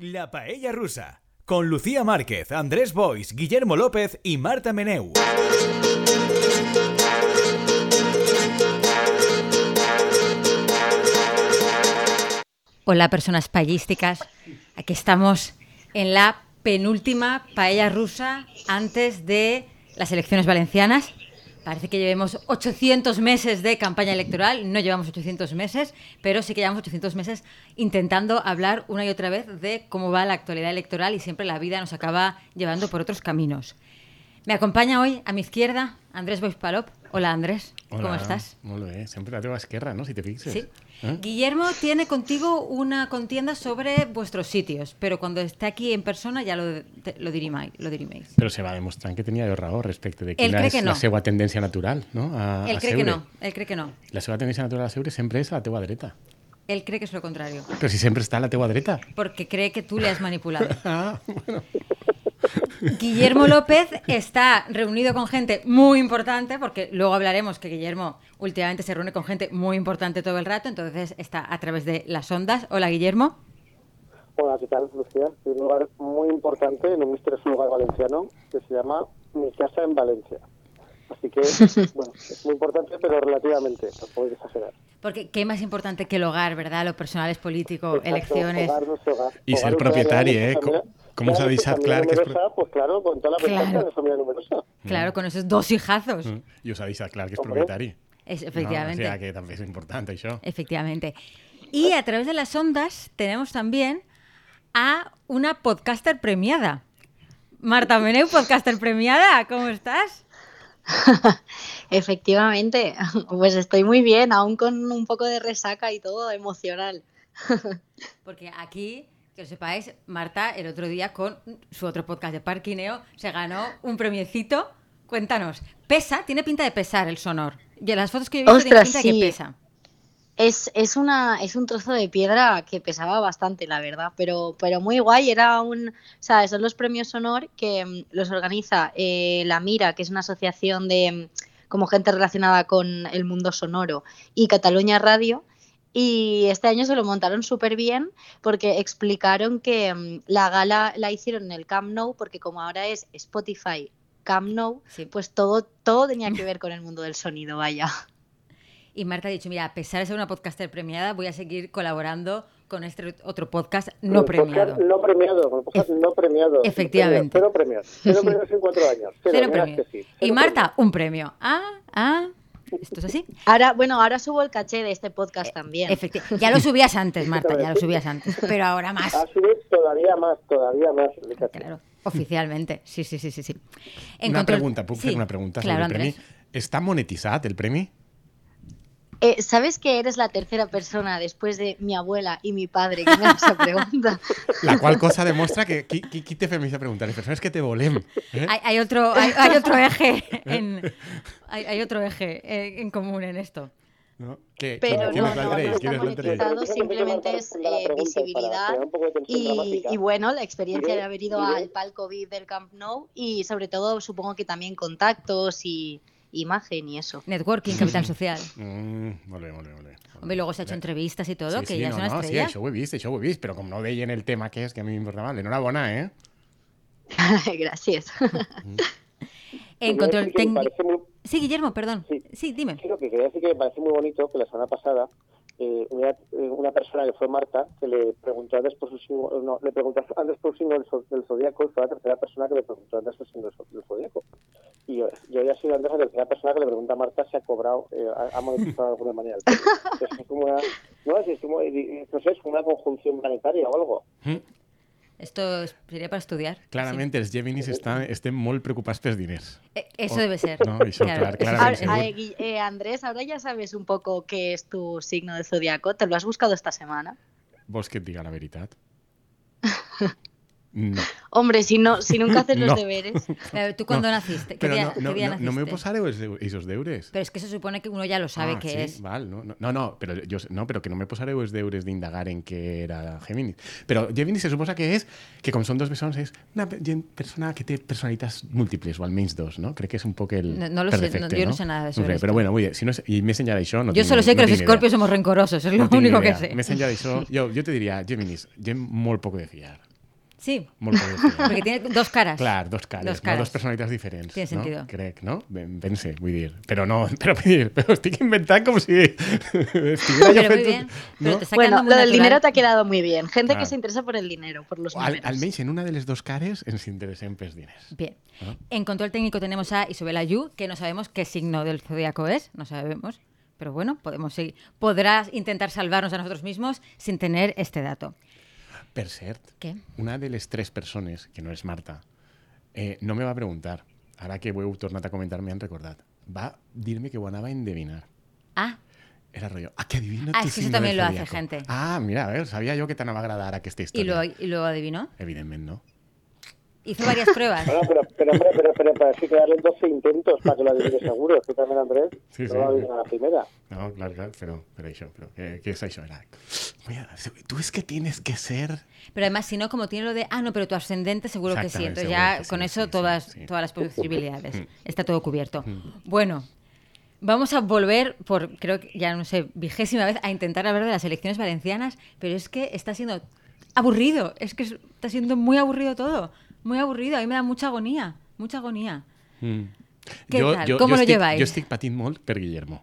La Paella Rusa, con Lucía Márquez, Andrés Bois, Guillermo López y Marta Meneu. Hola personas paellísticas, aquí estamos en la penúltima paella rusa antes de las elecciones valencianas. Parece que llevemos 800 meses de campaña electoral, no llevamos 800 meses, pero sí que llevamos 800 meses intentando hablar una y otra vez de cómo va la actualidad electoral y siempre la vida nos acaba llevando por otros caminos. Me acompaña hoy a mi izquierda Andrés Boispalop. Hola Andrés, ¿cómo Hola, estás? Molt bé, sempre la teva esquerra, no?, si te fixes. Sí. Eh? Guillermo tiene contigo una contienda sobre vuestros sitios, pero cuando esté aquí en persona ya lo, te- lo, dirimáis, lo diriméis. Però se va demostrant que tenia jo raó respecte de quina cree és que no. la seva tendència natural, no?, a, Él a cree que no, él cree que no. La seva tendència natural a seure sempre és a la teua dreta. Él cree que es lo contrario, Però si sempre està a la teua dreta. porque cree que tú le has manipulado. Ah, bueno. Guillermo López está reunido con gente muy importante, porque luego hablaremos que Guillermo últimamente se reúne con gente muy importante todo el rato, entonces está a través de las ondas. Hola Guillermo. Hola, ¿qué tal, Lucía? Es un lugar muy importante en un misterioso lugar valenciano que se llama Mi Casa en Valencia. Así que, bueno, es muy importante, pero relativamente, tampoco hay que exagerar. Porque qué más importante que el hogar, ¿verdad? Lo personal es político, Exacto, elecciones. hogar, nuestro hogar. Y ser Hogar, propietari, nuestra eh? familia- ¿cómo claro, clar que numerosa, Pues claro, con toda la Claro. presencia de la familia numerosa. Claro, con esos dos hijazos. Mm. I us ha deixat clar que és Hombre. propietari. Es, No, efectivamente. o sea que també és important, això. Efectivamente. Y a través de las ondas tenemos también a una podcaster premiada. Marta Meneu, podcaster premiada, ¿cómo estás? Efectivamente, pues estoy muy bien, aún con un poco de resaca y todo emocional. Porque aquí, que lo sepáis, Marta el otro día con su otro podcast de Parquineo se ganó un premiecito. Cuéntanos, pesa, tiene pinta de pesar el sonor. Y en las fotos que yo he visto tiene Ostras, pinta de que sí. pesa. Es, es, una, es un trozo de piedra que pesaba bastante, la verdad, pero, pero muy guay. Era un, o sea, son los premios Honor que mm, los organiza eh, La Mira, que es una asociación de mm, como gente relacionada con el mundo sonoro, y Cataluña Radio. Y este año se lo montaron súper bien porque explicaron que mm, la gala la hicieron en el Camp Nou porque como ahora es Spotify Camp Nou, Sí. pues todo, todo tenía que ver con el mundo del sonido, vaya. Y Marta ha dicho, mira, a pesar de ser una podcaster premiada, voy a seguir colaborando con este otro podcast no podcast premiado. No premiado, con podcast no premiado. Efectivamente. Cero premios. Cero premios en cuatro años. Cero, premios. Y Marta, un premio. Ah, ah, esto es así. Ahora, bueno, ahora subo el caché de este podcast también. Efecti- ya lo subías antes, Marta, ya lo subías antes, pero ahora más. A subir todavía más, todavía más. Claro, oficialmente. Sí, sí, sí, sí. sí. En Una control- pregunta, Sí, fer una pregunta claro, sobre el premi? Andrés. Està monetitzat, el premi? Eh, ¿Sabes que eres la tercera persona después de mi abuela y mi padre que me hace esa pregunta? La qual cosa demostra que qui, qui, qui té fem aquesta pregunta? Les persones que te volem. Eh? Hay, hay otro, hay, hay otro eje en, hay, hay otro eje eh, en común en esto. No? Que, Pero ¿quién no, no, no está simplemente es eh, visibilidad y, y bueno, la experiencia de haber ido al palco VIP del Camp Nou y sobre todo supongo que también contactos y imagen y eso. Networking, capital social. Mm, bé, molt bé. Hombre, luego se ha hecho entrevistas y todo, sí, que sí, ya no, es una no, estrella. Sí, he ho he vist, però com no deien el tema que és, que a mi m'importava, l'enhorabona, eh? Gracias. En Quería control decir que me técnico. Sí, Guillermo, perdón. Sí. Sí, dime. Sí, lo que quería decir que me parece muy bonito que la semana pasada eh, una, eh, una persona que fue Marta que le preguntó antes por su signo, no, le preguntó antes por su signo del, del zodiaco y fue la tercera persona que le preguntó antes por su signo del, zo- del zodiaco. Y yo, yo ya he sido antes la tercera persona que le pregunta a Marta si ha cobrado, eh, ha, monetizado de alguna manera. Entonces, es como una, no, es como, no sé, es como una conjunción planetaria o algo. Esto es- sería para estudiar. Clarament els Geminis estan, estem molt preocupats pels diners. Sí. Eh, Eso debe ser. No, eso, claro, Ahora- sí, eh, eh, Andrés, ahora ya sabes un poco qué es tu signo de zodiaco. ¿Te lo has buscado esta semana? Vols que et diga la veritat? No. Hombre, si no, si nunca haces los No. deberes. ¿Tú cuándo naciste? ¿Qué día, no, qué no, día no, no me naciste? els deu- esos deures. Pero es que se supone que uno ya lo sabe ah, que sí? es. Val, no, no, no, no, però, jo, no, però que no me posareu els deures d'indagar en què era Géminis. Però Géminis se suposa que és, que com són dos bessons, és una persona que té personalitats múltiples, o almenys dos, no? Crec que és un poc el... No- no lo sé, defecte, no- no sé nada de No sé, però esto. bueno, dir, si no, sé- i més enllà d'això... No Yo solo sé que no los escorpios somos rencorosos, es lo No único que sé. Més enllà d'això, jo, jo te diria, Géminis, gent molt poc de fiar. Sí, Molt ser. porque tiene dos caras. Clar, dos cares, Dos cares. no? dos personalitats diferents. Tiene sentido. No? Crec, no? Ben, pense, vull dir. Però no, però, vull dir, però estic inventant com si estiguera jo Pero muy fent... bien. No? Bueno, lo del dinero te ha quedado muy bien. Gente Ah. que se interesa por el dinero, por los Al, números. almenys en una de les dos cares ens interessem pels diners. Bien. Ah. En control técnico tenemos a Isabela Yu, que no sabemos qué signo del zodiaco es, no sabemos. Pero bueno, podemos seguir. Podrás intentar salvarnos a nosotros mismos sin tener este dato. Per cert, Què? una de les tres persones, que no és Marta, eh, no me va preguntar, ara que ho heu tornat a comentar m'han recordat, va dir-me que ho anava a endevinar. Ah, Era rollo, ah, que adivino Ah, tu es que eso signo también del lo hace zodiaco. gente. Ah, mira, a ver, sabia jo que t'anava a agradar y història. lo, y lo adivinó. Evidentment no. Hizo varias pruebas. Bueno, pero, pero, hombre, pero, pero, pero sí que darle 12 intentos para que lo adivine seguro. Tú también, Andrés, Sí, no sí. lo adivina a la primera. No, clar, clar, però, però això, però què, què és això? Era, Mira, tú es que tienes que ser... Pero además, si no, como tiene lo de, ah, no, pero tu ascendente seguro que sí. Entonces ya sí, con eso sí, todas, sí, sí. todas las posibilidades. Mm. Está todo cubierto. Bueno, vamos a volver por, creo que ya no sé, vigésima vez a intentar hablar de las elecciones valencianas, pero es que está siendo aburrido. Es que es- está siendo muy aburrido todo. Muy aburrido. A me da mucha agonía. Mucha agonía. Mm. Què tal? Com ho estic, llevais? Jo estic patint molt per Guillermo.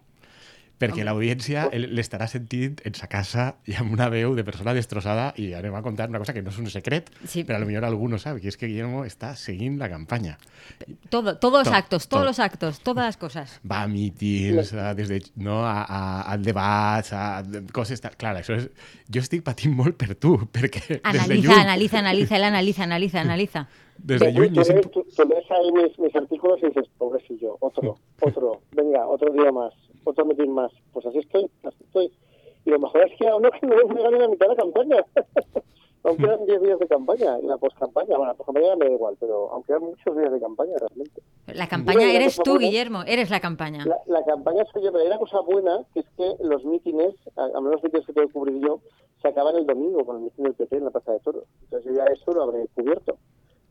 Perquè l'audiència ell- l'estarà sentint en sa casa i amb una veu de persona destrossada i anem a contar una cosa que no és un secret, Sí. però a lo millor algú no sabe, que és que Guillermo està seguint la campanya. Todo, todos los To- actos, todos to- los actos, todas las cosas. Va a mítings, a, des de, no, a, a, a debats, a coses... Tal. Clar, això és... Jo estic patint molt per tu, perquè des de Analiza, lluny... analiza, analiza, él analiza, analiza, analiza. Des de Tú- lluny tú- tú lees ahí mis, mis artículos y dices, pobrecillo, otro, otro, venga, otro día más, otro meeting más. Pues así estoy, así estoy. Y lo mejor es que aún no me gané la mitad de la campaña. aún quedan 10 días de campaña y la postcampaña. Bueno, la postcampaña me da igual, pero aún quedan muchos días de campaña realmente. La campaña eres tú, buena. Guillermo, eres la campaña. La, la campaña soy yo, pero hay una cosa buena, que es que los mítines, a, a menos los mítines que tengo que cubrir yo, se acaban el domingo con el mitin del PP en la Plaza de Toros. Entonces yo ya eso lo habré cubierto.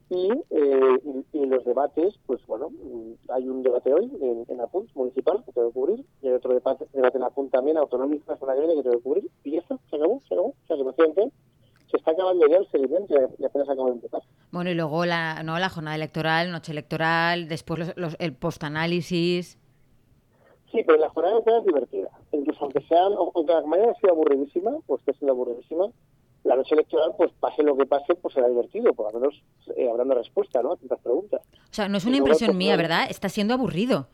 Y, eh, y, y los debates, pues bueno, mm, hay un debate hoy en, en Apunt municipal que tengo que cubrir, y hay otro debate, debate en Apunt también autonómico la semana que viene que tengo que cubrir, y ya está, se acabó, se acabó. O sea que prácticamente se está acabando ya el seguimiento y apenas acaba de empezar. Bueno, y luego la, ¿no? la jornada electoral, noche electoral, después los- los- el postanálisis. Sí, pero la jornada electoral es divertida. Incluso aunque sean, aunque la haya sido aburridísima, pues esté siendo aburridísima, la noche electoral, pues pase lo que pase, pues será divertido, por lo menos eh, habrá una respuesta, ¿no? A tantas preguntas. O sea, no es una impresión otro mía. ¿verdad? Está siendo aburrido.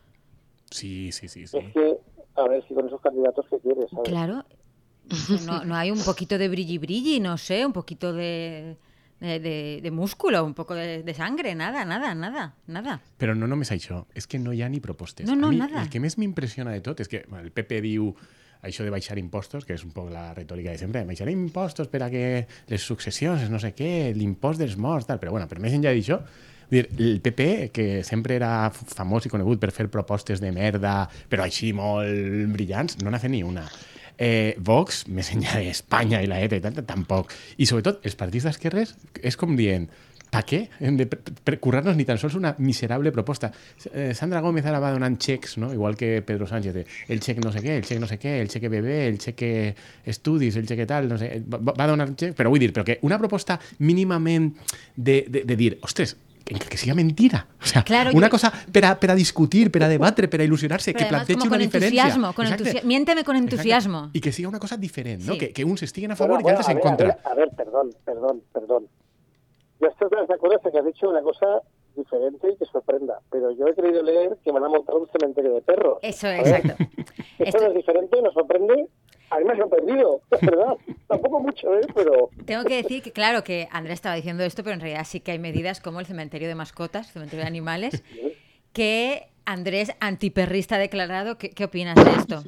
Sí, sí, sí, sí. Es que, a ver, si con esos candidatos que quieres, ¿sabes? Claro. No, no hay un poquito de brilli brilli, no sé, un poquito de, de, de- de músculo, un poco de, de sangre, nada, nada, nada, nada. Però no només això, és que no ha ni propostes. No, no, mi, nada. El que més m'impressiona de tot és que bueno, el PP diu això de baixar impostos, que és un poc la retòrica de sempre, baixar impostos per a que les successions, no sé què, l'impost dels morts, tal, però bueno, per més enllà d'això, dir, el PP, que sempre era famós i conegut per fer propostes de merda, però així molt brillants, no n'ha fet ni una. Eh, Vox, més enllà d'Espanya i la ETA i tal, tampoc. I sobretot, els partits d'esquerres és com dient ¿Para qué? De currar-nos ni tan sols una miserable proposta. Eh, Sandra Gómez ara va donant xecs, no? igual que Pedro Sánchez, de el xec no sé què, el xec no sé què, el xec bebé, el xec estudis, el xec tal, no sé, va, va donant xecs, però vull dir, però que una proposta mínimament de, de, de dir, ostres, que, que siga mentira. O sea, Claro, una yo- cosa per a, per a discutir, per a debatre, per a il·lusionar-se, Pero que como una con entusiasmo, con Exacte. entusi- miénteme con Exacte. entusiasmo. I que siga una cosa diferent, no? Sí. Que, que uns estiguen a favor Bueno, bueno, altres en a ver, contra. A ver, a ver, perdón, perdón, perdón. Yo estoy de acuerdo en que has dicho una cosa diferente y que sorprenda, pero yo he querido leer que van a montar un cementerio de perros. Eso, ver, exacto. Esto- no es diferente, nos sorprende. A mí me ha sorprendido, es verdad. Tampoco mucho, ¿eh? Pero Tengo que decir que, claro, que Andrés estaba diciendo esto, pero en realidad sí que hay medidas como el cementerio de mascotas, cementerio de animales, que Andrés, antiperrista declarado, ¿qué, qué opinas de esto?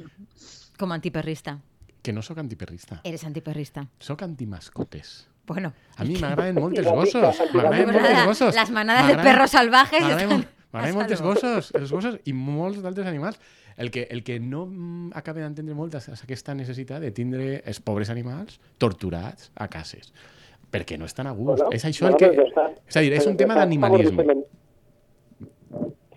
Como antiperrista. Que no sóc antiperrista. Eres antiperrista. Sóc antimascotes. Bueno. A mi m'agraden molt els Antiga- gossos. M'agraden Pues molt els nada, gossos. las manadas de perros salvajes M'agraden están m'agraden a molt els salvo. gossos, els gossos i molts d'altres animals. El que, el que no mm, acaba d'entendre molt és, aquesta necessitat de tindre els pobres animals torturats a cases. Perquè no estan a gust. Bueno, és això el que... és a dir, és un tema d'animalisme.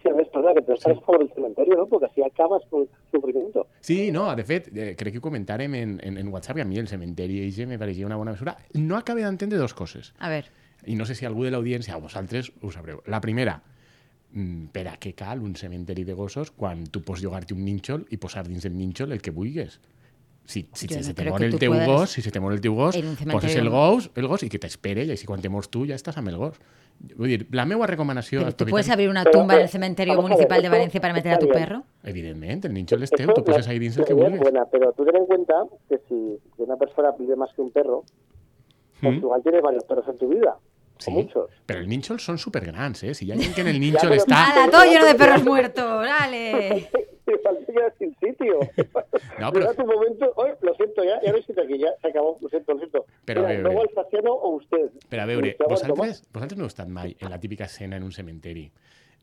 Sí, a ver, perdona, que te estás a favor del cementerio, ¿no? Porque así acabas con el sufrimiento. Sí, no, de fet, eh, crec que ho comentàrem en, en, en WhatsApp i a mi el cementeri i me pareixia una bona mesura. No acaba d'entendre dos coses. A ver. i no sé si algú de l'audiència o vosaltres ho sabreu. La primera, mm, per a què cal un cementeri de gossos quan tu pots llogar-te un nínxol i posar dins el nínxol el que vulguis? Si, si no se te que el tu teu puedas- gos, si se te mor el teu gos, poses el gos, el gos i que t'espere i així quan te mors tu ja estàs amb el gos. Vull dir, la meva recomanació... Als tú puedes abrir una tumba en el cementerio municipal de Valencia para meter a tu perro. Evidentment, el nínxol és teu, tu poses ahí dins el que vulguis. buena, pero tú ten en cuenta que si una persona pide más que un perro, pues Mm. igual tienes varios perros en tu vida, Sí, muchos. però el nínxol són supergrans, eh? Si ha gent que en el pero- està... ¡Hala, todo lleno de perros muertos! ¡Dale! Sin sitio. No, pero- Llega tu momento, Oye, lo siento, ya, ya no estoy aquí, ya se acabó, lo siento, lo siento. Pero, Mira, a ver, luego a el Faciano o usted. Però a veure, vosaltres, vosaltres no heu estat mai en la típica escena en un cementeri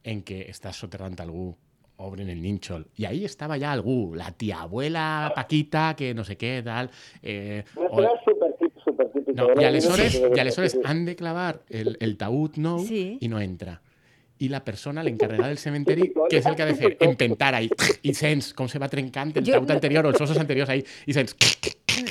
en què estàs soterrant algú, obren el nínxol, i ahí estava ja algú, la tia abuela Paquita, que no sé què, tal... Eh, o- escena súper típico. Super típico, no, ¿no? i aleshores sí, sí. han de clavar el, el taüt nou Sí. i no entra. I la persona, l'encarregada del cementeri, què és el que ha de fer? Empentar ahí, i sents com se va trencant el taüt no- anterior o els ossos anteriors ahí, i sents...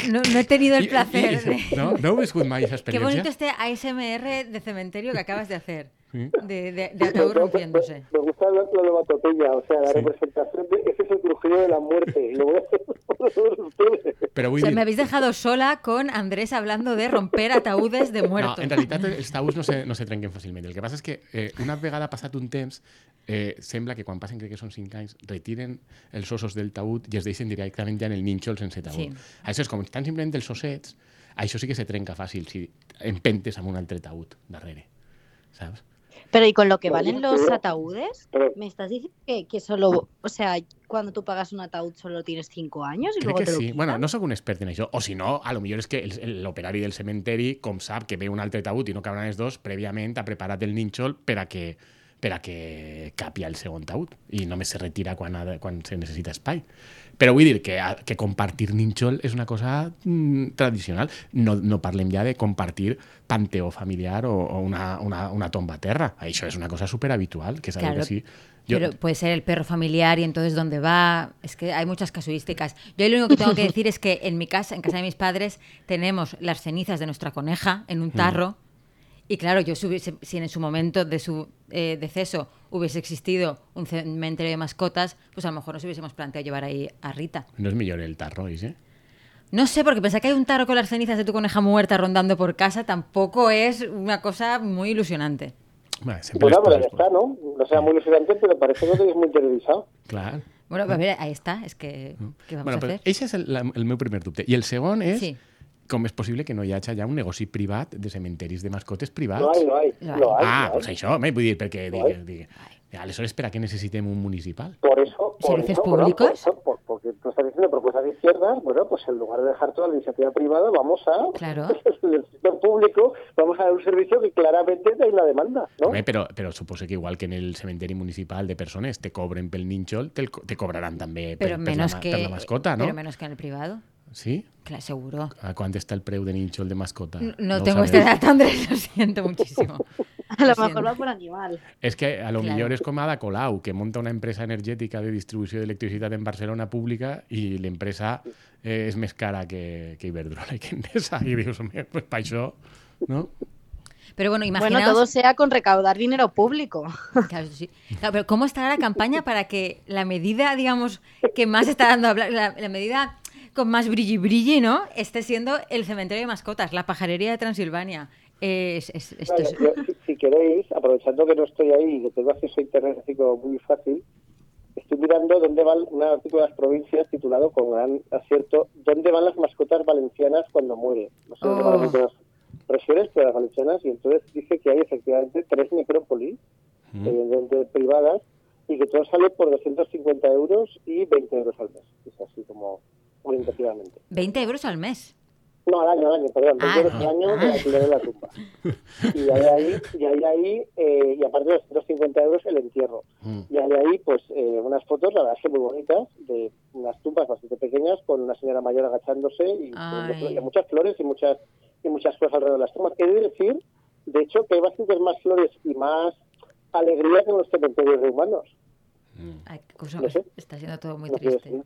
No, no he tenido el placer i- de... no, no heu viscut mai aquesta Qué experiència? bonito este ASMR de cementerio que acabas de hacer. Sí. De, de, de ataúd rompiéndose. Me gusta la, la levatopeya, o sea, la Sí. representación de ese es el crujido de la muerte. Lo voy a hacer por todos ustedes. Però O vull sea, dir, me habéis dejado sola con Andrés hablando de romper ataúdes de muertos. No, en realitat els taüts no se, no se trenquen fàcilment. El que passa és que eh, una vegada passat un temps, eh, sembla que quan passen, crec que són 5 anys, retiren els ossos del taüt i es deixen directament ja en el nínxol sense taüt. Sí. Això és com estan simplement els ossets, això sí que se trenca fàcil si empentes amb un altre taüt darrere. Saps? Pero ¿y con lo que valen los ataúdes? ¿Me estás diciendo que, que solo, o sea, cuando tú pagas un ataúd solo tienes cinco años y Crec luego que te lo sí. quitan? Bueno, no un expert en això. O si no, a lo millor és que el- el- l'operari del cementeri, com sap que ve un altre taüt i no cabran els dos, prèviament ha preparat el nínxol per a que per a que capia el segon taüt i només se retira quan, ha quan se necessita espai. Però vull dir que, que compartir nínxol és una cosa mm, tradicional. No, no parlem ja de compartir panteó familiar o, o una, una, una tomba a terra. Això és una cosa superhabitual, que és algo Claro, que sí. Jo, Pero puede ser el perro familiar y entonces dónde va. Es que hay muchas casuísticas. Yo lo único que tengo que decir es que en mi casa, en casa de mis padres, tenemos las cenizas de nuestra coneja en un tarro. Y claro, yo si, hubiese- si en su momento de su eh, deceso hubiese existido un cementerio de mascotas, pues a lo mejor nos hubiésemos planteado llevar ahí a Rita. no és millor el tarro, eh? No sé, porque pensar que hay un tarro con las cenizas de tu coneja muerta rondando por casa tampoco es una cosa muy ilusionante. Bueno, Bueno, pero ya está, ¿no? No sea muy ilusionante, pero parece que lo tenéis muy interiorizado. Clar. Bueno, a ver, ahí está, es que ¿qué vamos bueno, a hacer? Eixe és el, la, el meu primer dubte. I el segon és Sí. Com és possible que no hi hagi ja un negoci privat de cementeris de mascotes privats? No hay, no hay. Lo hay. Lo hay, ah, hay. doncs això, home, vull dir, perquè... Lo Digue, hay. digue, aleshores, per a què necessitem un municipal? Por eso, por ¿Servicios eso, bueno, públicos? por eso, por- porque tú estás diciendo propuestas de izquierdas, bueno, pues en lugar de dejar toda la iniciativa privada, vamos a, Claro. en el sector público, vamos a dar un servicio que claramente hay la demanda, ¿no? Home, però, però suposo que igual que en el cementeri municipal de persones te cobren pel nínxol, te, te cobraran també per, Pero per, la, menos ma- que per la mascota, no? Pero menos que en el privado. Sí? Claro, seguro. A quant està el preu de nínxol de mascota? No, tengo este dato, Andrés, lo siento muchísimo. A lo Lo mejor siento. va por animal. És que a lo Claro. millor és com Ada Colau, que monta una empresa energètica de distribució d'electricitat en Barcelona pública i l'empresa eh, és més cara que, que Iberdrola i que Endesa. I dius, home, pues pa això, no? Pero bueno, Bueno, imaginaos... todo sea con recaudar dinero público. Claro, sí. Claro, pero ¿cómo estará la campaña para que la medida, digamos, que más está dando a hablar, la, la medida con más brilli brilli, ¿no? Esté siendo el cementerio de mascotas, la pajarería de Transilvania. Es, es- esto Vale, es- yo, si, si queréis, aprovechando que no estoy ahí y que tengo acceso a internet así como muy fácil, estoy mirando dónde van un artículo de las provincias titulado con gran acierto ¿Dónde van las mascotas valencianas cuando mueren? No sé dónde van Oh. las otras regiones, pero las valencianas, y entonces dice que hay efectivamente tres necrópolis, Mm. evidentemente privadas, y que todo sale por 250 euros y 20 euros al mes. Es así como orientativamente. 20 euros al mes. No, al año, al año, perdón, 20 Ah, euros al año de ah. de la tumba. Y hay ahí, y hay ahí eh, y aparte de los 250 euros el entierro. Mm. Y hay ahí, pues, eh, unas fotos, la verdad es que muy bonitas, de unas tumbas bastante pequeñas, con una señora mayor agachándose y, muchas flores y muchas y muchas cosas alrededor de las tumbas. He de decir, de hecho, que hay bastantes más flores y más alegría que en los cementerios de humanos. Mm. Ay, qué cosa- No sé. Está siendo todo muy No triste.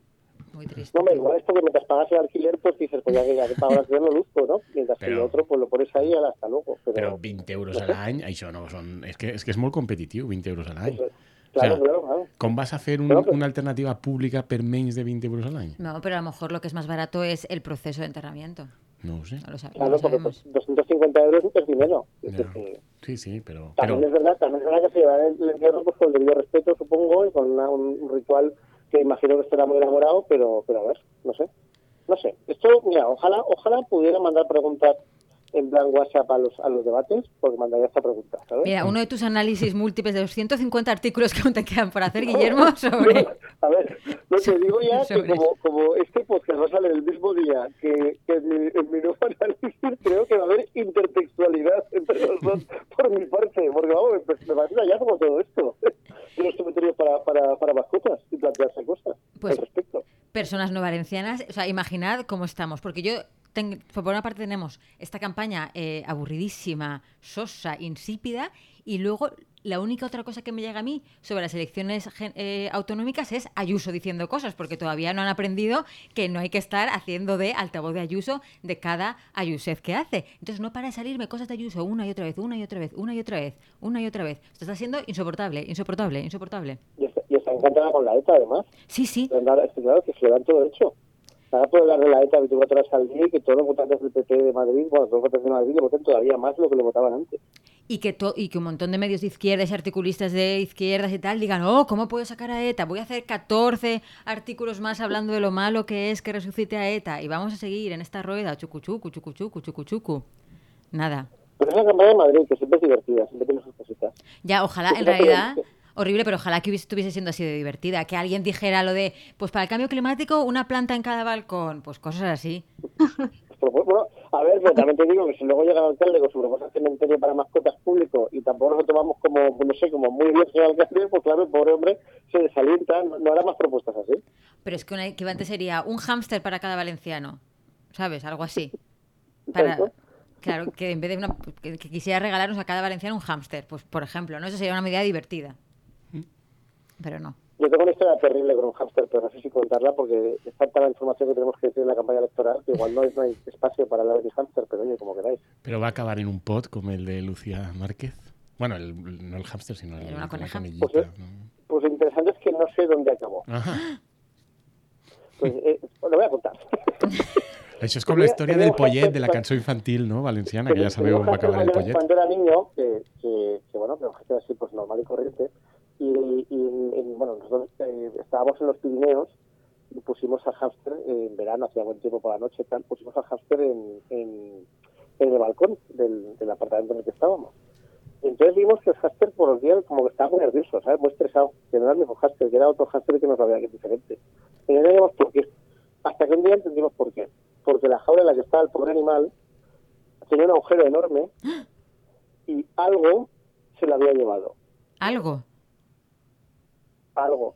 Muy triste. No, me igual esto que mientras pagas el alquiler, pues dices, pues ya que, ya que pago el alquiler lo luzco, ¿no? Mientras que Pero- el otro, pues lo pones ahí y hasta luego. Pero, Però 20 euros a l'any, això no són... És que, és que és molt competitiu, 20 euros a l'any. pues, claro, o sea, claro, claro. Com vas a fer un, que- una alternativa pública per menys de 20 euros a l'any? No, pero a lo mejor lo que es más barato es el proceso de enterramiento. No sé. No lo, sab- no Claro, lo porque pues, 250 euros es dinero. Es que Sí, sí, però... También però es verdad, también es verdad que se lleva el entierro pues, con el debido respeto, supongo, y con una- un, un ritual que imagino que estará muy elaborado, pero, pero a ver, no sé. No sé. Esto, mira, ojalá, ojalá pudiera mandar preguntas en plan WhatsApp a los, a los debates, porque mandaría esta pregunta, ¿sabes? Mira, uno de tus análisis múltiples de los 150 artículos que aún te quedan por hacer, Guillermo, sobre... A ver, lo que digo ya que Sobre como, como este podcast va a salir el mismo día que, que en, mi, en mi nuevo análisis, creo que va a haber intertextualidad entre los dos por mi parte, porque vamos, me, me parece un hallazgo todo esto. Los cementerios para, para, para mascotas y plantearse cosas Pues- al respecto. personas no valencianas. O sea, imaginad cómo estamos. Porque yo, ten- por una parte, tenemos esta campaña eh, aburridísima, sosa, insípida, y luego la única otra cosa que me llega a mí sobre las elecciones eh, autonómicas es Ayuso diciendo cosas, porque todavía no han aprendido que no hay que estar haciendo de altavoz de Ayuso de cada Ayusez que hace. Entonces no para de salirme cosas de Ayuso una y otra vez, una y otra vez, una y otra vez, una y otra vez. Esto está siendo insoportable, insoportable, insoportable. Y está, y está encantada con la ETA, además. Sí, sí. Claro, que se le dan todo hecho. Ahora puede hablar de la ETA 24 horas al día y que todos los votantes del PP de Madrid, bueno, todos los votantes de Madrid le voten todavía más de lo que le votaban antes. y que, to- y que un montón de medios de izquierdas y articulistas de izquierdas y tal digan, oh, ¿cómo puedo sacar a ETA? Voy a hacer 14 artículos más hablando de lo malo que es que resucite a ETA y vamos a seguir en esta rueda, chucu chucu, chucu chucu, chucu chucu. Nada. Pero es la campaña de Madrid, que siempre es divertida, siempre tiene sus cositas. Ya, ojalá, en realidad, horrible, pero ojalá que estuviese siendo así de divertida. Que alguien dijera lo de, pues para el cambio climático, una planta en cada balcón, pues cosas así. Pero, bueno, a ver, pero también te digo que si luego llega el alcalde con su propuesta de cementerio para mascotas público y tampoco nos lo tomamos como, no sé, como muy bien señor alcalde, pues claro, el pobre hombre se desalienta, no, hará más propuestas así. Pero es que un equivalente sería un hámster para cada valenciano, ¿sabes? Algo así. Para, claro, que en vez de una, que quisiera regalarnos a cada valenciano un hámster, pues por ejemplo, ¿no? Eso sería una medida divertida. Pero no. Yo tengo una historia terrible con un hámster, pero no sé si contarla porque es tanta la información que tenemos que decir en la campaña electoral que igual no, hay- no hay espacio para hablar de mi hámster, pero oye, como queráis. Però va acabar en un pot com el de Lucía Márquez. Bueno, el, no el hámster, sino el, Era una la coneja. Pues, conejita. eh, ¿no? Pues lo interesante es que no sé dónde acabó. Ajá. Pues eh, lo voy a contar. Això és com la història del pollet de la cançó infantil, no?, valenciana, que ja sabeu on va acabar el pollet. Cuando era niño, que, que, que, bueno, que hámster así, pues normal y corriente, y, y en- bueno, nosotros eh, estábamos en los Pirineos y pusimos al hámster en verano, hacía buen tiempo por la noche, tal, pusimos al hámster en, en, el balcón del, apartamento en el que estábamos. Entonces vimos que el hámster por los días como que estaba muy nervioso, ¿sabes? Muy estresado, que no era el mismo hámster, que era otro hámster que nos había que diferente. Y no sabíamos por qué. Hasta que un día entendimos por qué. Porque la jaula en la que estaba el pobre animal tenía un agujero enorme y algo se lo había llevado. Algo. Algo.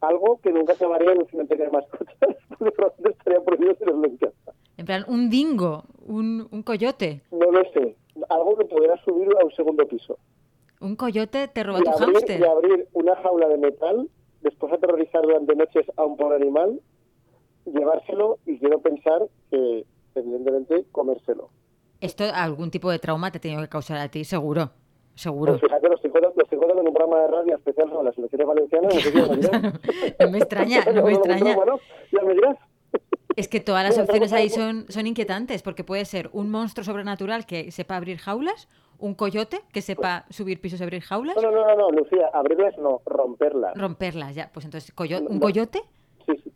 Algo que nunca acabaría en un cementerio de mascotas, porque probablemente estaría prohibido en casa. En plan, un dingo, un, un coyote. No lo sé. Algo que pudiera subir a un segundo piso. Un coyote te roba Y tu abrir, hámster. y abrir una jaula de metal, después aterrorizar durante noches a un pobre animal, llevárselo y quiero pensar que, evidentemente, comérselo. Esto algún tipo de trauma te ha tenido que causar a ti, seguro. Seguro. Pues fíjate, lo estoy contando, lo estoy contando en un programa de radio especial sobre las elecciones valencianas. No sé me extraña, no me extraña. Bueno, ya me dirás. Es que todas las opciones ahí son, son inquietantes, porque puede ser un monstruo sobrenatural que sepa abrir jaulas, un coyote que sepa subir pisos y abrir jaulas, No, no, no, no, Lucía, abrirlas no, romperlas. romperlas ya. Pues entonces, ¿un coyote? Sí, sí.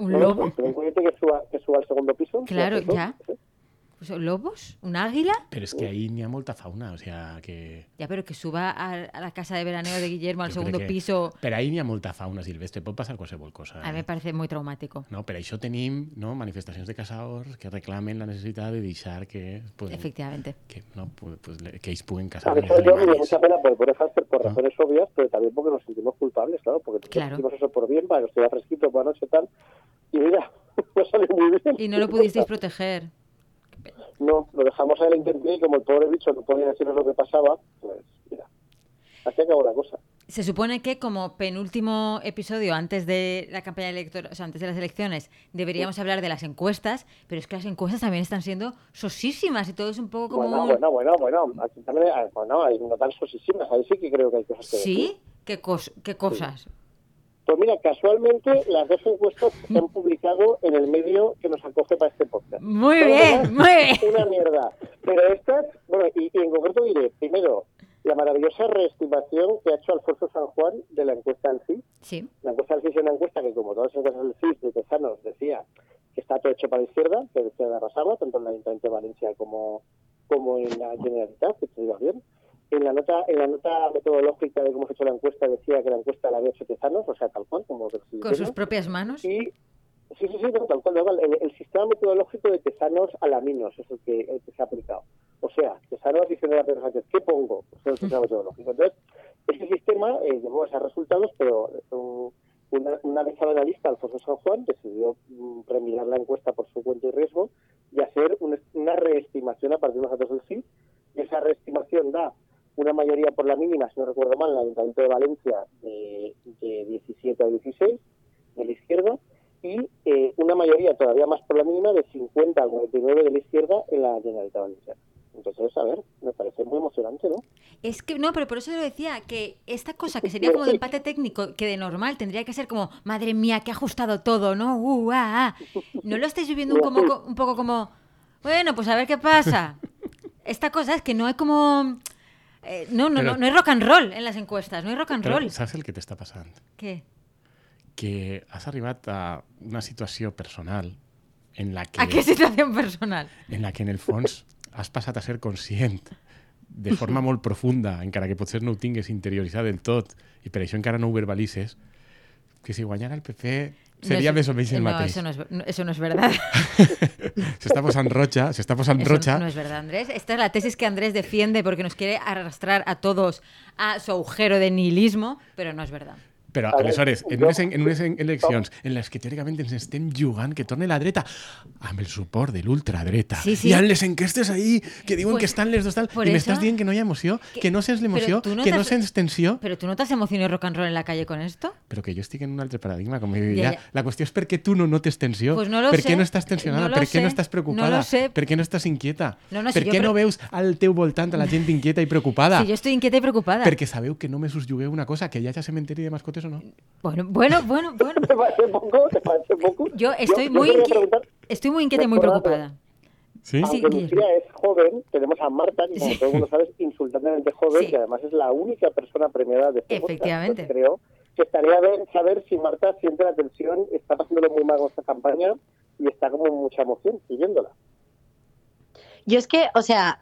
Un lobo. pero Un coyote que suba, que suba al segundo piso. Claro, pues, ya. Pues, ¿Lobos? ¿Un águila? Però és que ahí n'hi ha molta fauna, o sea, que... Ya, pero que suba a, a la casa de veraneo de Guillermo al segundo que- piso. Per ahí n'hi ha molta fauna silvestre, pot passar qualsevol cosa. A mí me Eh? parece muy traumático. No, per això tenim no, manifestacions de caçadors que reclamen la necessitat de deixar que, pues, Efectivamente. que, no, pues, pues, que ells puguen A me dio animals. mucha pena por el pobre hámster por Ah. razones obvias, pero también porque nos sentimos culpables, claro, porque nosotros Claro. hicimos eso por bien, para que estuviera fresquito por la noche y tal. Y mira, no salió muy bien. Y no lo pudisteis proteger. No, lo dejamos a la intemperie y como el pobre bicho no podía decirnos lo que pasaba, pues mira, así acabó la cosa. Se supone que como penúltimo episodio antes de la campaña electoral, o sea, antes de las elecciones, deberíamos hablar de las encuestas, pero es que las encuestas también están siendo sosísimas y todo es un poco como... Bueno, bueno, bueno, bueno, aquí también, bueno, hay no tan sosísimas, ahí sí que creo que hay cosas que decir. ¿Sí? ¿Qué, cos- qué cosas? Pues mira, casualmente las dos encuestas se han publicado en el medio que nos acoge para este podcast. Muy Todas bien, muy bien. Una mierda. Pero estas, bueno, y, y en concreto diré, primero, la maravillosa reestimación que ha hecho Alfonso San Juan de la encuesta del CIS. Sí. La encuesta del CIS es una encuesta que, como todas las encuestas del CIS, de Tesanos, decía que está todo hecho para la izquierda, que decía de arrasaba, tanto en el Ayuntamiento de Valencia como, como en la Generalitat, que te diga bien. En la nota en la nota metodológica de cómo se ha hecho la encuesta decía que la encuesta la había hecho Tesanos, o sea, tal cual, como que Con sus propias manos. y sí, sí, sí, no, tal cual. El, el sistema metodológico de Tesanos alaminos es el que, el que se ha aplicado. O sea, Tesanos diciendo a Pedro Sánchez, ¿qué pongo? Pues es el sistema metodológico. Entonces, ese sistema eh, llevó a esos resultados, pero um, una, una avezada analista, Alfonso San Juan, decidió remirar la encuesta por su cuenta y riesgo y hacer un- una reestimación a partir de los datos del CID. Y esa reestimación da una mayoría por la mínima, si no recuerdo mal, en el Ayuntamiento de Valencia de, de 17 a 16 de la izquierda y eh, una mayoría todavía más por la mínima de 50 a 49 de la izquierda en la Generalitat Valenciana. Entonces, a ver, me parece muy emocionante, ¿no? Es que no, pero por eso lo decía, que esta cosa que sería como de empate técnico, que de normal tendría que ser como, madre mía, que ha ajustado todo, ¿no? Uh, ah, ah". ¿No lo estáis viviendo un, como, un poco como, bueno, pues a ver qué pasa? Esta cosa es que no hay como... eh, no, no, Pero- no, no hay rock and roll en las encuestas, no hay rock and roll. saps el que t'està passant? ¿Qué? Que has arribat a una situació personal en la que, ¿A qué situación personal? en la que en el fons has passat a ser conscient de forma molt profunda, encara que potser no ho tingues interioritzat del tot, i per això encara no ho verbalitzes, que si guanyara el PP seria No, més o menys el no, mateix. Eso no, es, no, eso no es verdad. S'està posant roja, s'està posant Eso roja. no es verdad, Andrés. Esta es la tesis que Andrés defiende porque nos quiere arrastrar a todos a su agujero de nihilismo, pero no es verdad. Però, aleshores, en jo- unes, en unes eleccions en les que teòricament ens estem jugant que torne la dreta amb el suport de l'ultradreta. Sí, sí. Hi ha les enquestes ahí que diuen Pues, que estan les dos tal, i m'estàs dient que no hi ha emoció, Que- que no sents l'emoció, no que no sents tensió, ¿Pero tú no te has emocionado rock and roll en la calle con esto? però que jo estic en un altre paradigma. Com Ja, ja, ja. La qüestió és per què tu no notes tensió, Pues no lo per sé. què no estàs tensionada, No per què no estàs preocupada, No lo sé. per què no estàs inquieta, No, no, si per jo què pre- no veus al teu voltant a la gent inquieta i preocupada. Sí, yo estoy inquieta y preocupada. Perquè sabeu que només us jugueu una cosa, que hi hagi cementeri de mascotes o no? Bueno, bueno, bueno, bueno. ¿Te parece poco? ¿Te parece poco? Yo estoy yo muy, quería inqui- preguntar, estoy muy inquieta y muy preocupada. Sí? Sí, Aunque. Lucía es joven, tenemos a Marta, que como Sí. todo el mundo sabe es insultantemente joven, Sí. y además es la única persona premiada de este podcast. Efectivamente. Entonces creo que estaría bien saber si Marta siente la tensión, está pasándolo muy mal con esta campaña y está como mucha emoción siguiéndola. Yo es que, o sea,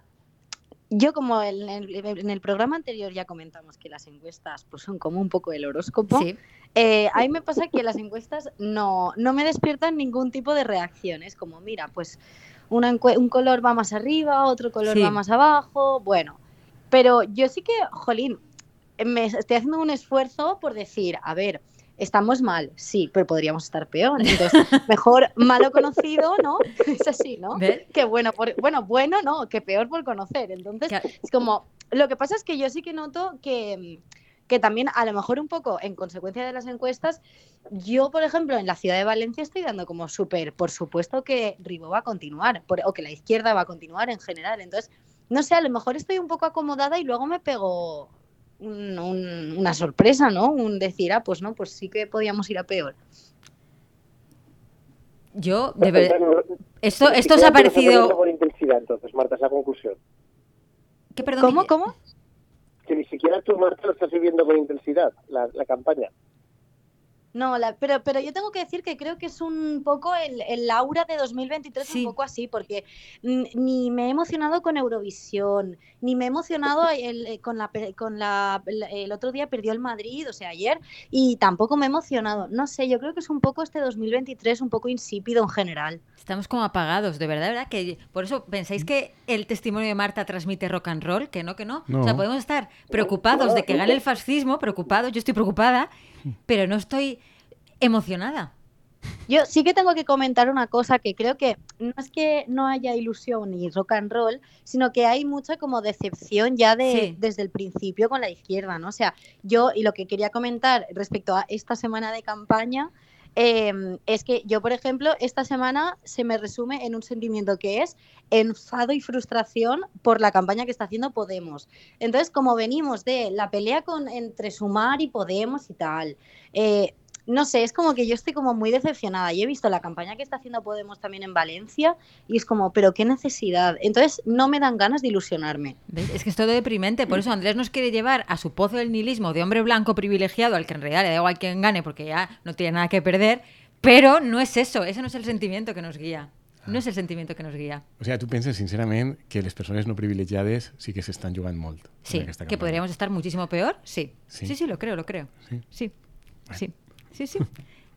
yo como en el, en el programa anterior ya comentamos que las encuestas pues son como un poco el horóscopo, Sí. eh, a mí me pasa que las encuestas no, no me despiertan ningún tipo de reacciones, como mira, pues una un color va más arriba, otro color Sí. va más abajo, bueno, pero yo sí que, jolín, me estoy haciendo un esfuerzo por decir, a ver, estamos mal, sí, pero podríamos estar peor, entonces mejor malo conocido, ¿no? Es así, ¿no? ¿Ves? Que bueno, por, bueno, bueno, no, que peor por conocer, entonces es como, lo que pasa es que yo sí que noto que, que también a lo mejor un poco en consecuencia de las encuestas, yo por ejemplo en la ciudad de Valencia estoy dando como súper, por supuesto que Ribó va a continuar, por- o que la izquierda va a continuar en general, entonces, no sé, a lo mejor estoy un poco acomodada y luego me pego un- un- una sorpresa, ¿no? Un decir, ah, pues no, pues sí que podíamos ir a peor. Yo, de verdad, esto, esto os ha parecido... con intensidad, entonces, Marta, es la conclusión. ¿Qué, perdón, ¿Cómo? Que ni siquiera tú, Marta, lo estás viviendo con intensidad, la, la campaña. No, la- pero, pero yo tengo que decir que creo que es un poco el, el aura de 2023, Sí. un poco así, porque mm, ni me he emocionado con Eurovisión, ni me he emocionado el- eh, con la, con la, la- el otro día perdió el Madrid, o sea, ayer, y tampoco me he emocionado. No sé, yo creo que es un poco este 2023, un poco insípido en general. Estamos como apagados, de verdad, ¿verdad? Que por eso pensáis que el testimonio de Marta transmite rock and roll, que no, que no. No. O sea, podemos estar preocupados de que gane el fascismo, preocupados, yo estoy preocupada, pero no estoy emocionada. Yo sí que tengo que comentar una cosa que creo que no es que no haya ilusión ni rock and roll, sino que hay mucha como decepción ya de, Sí. desde el principio con la izquierda, ¿no? O sea, yo y lo que quería comentar respecto a esta semana de campaña eh, es que yo, por ejemplo, esta semana se me resume en un sentimiento que es enfado y frustración por la campaña que está haciendo Podemos. Entonces, como venimos de la pelea con entre Sumar y Podemos y tal, eh, no sé, es como que yo estoy como muy decepcionada. Yo he visto la campaña que está haciendo Podemos también en Valencia y es como, pero qué necesidad. Entonces no me dan ganas de ilusionarme. ¿Ves? Es que es todo deprimente. Por eso Andrés nos quiere llevar a su pozo del nihilismo de hombre blanco privilegiado, al que en realidad le da igual quién gane porque ya no tiene nada que perder. Pero no es eso, ese no es el sentimiento que nos guía. No es el sentimiento que nos guía. O sea, tu penses sincerament que les persones no privilegiades sí que s'estan jugant molt. en Sí, que podríamos estar muchísimo peor. Sí. Sí. Sí, sí, lo creo, lo creo. Sí. Sí, sí, sí, sí.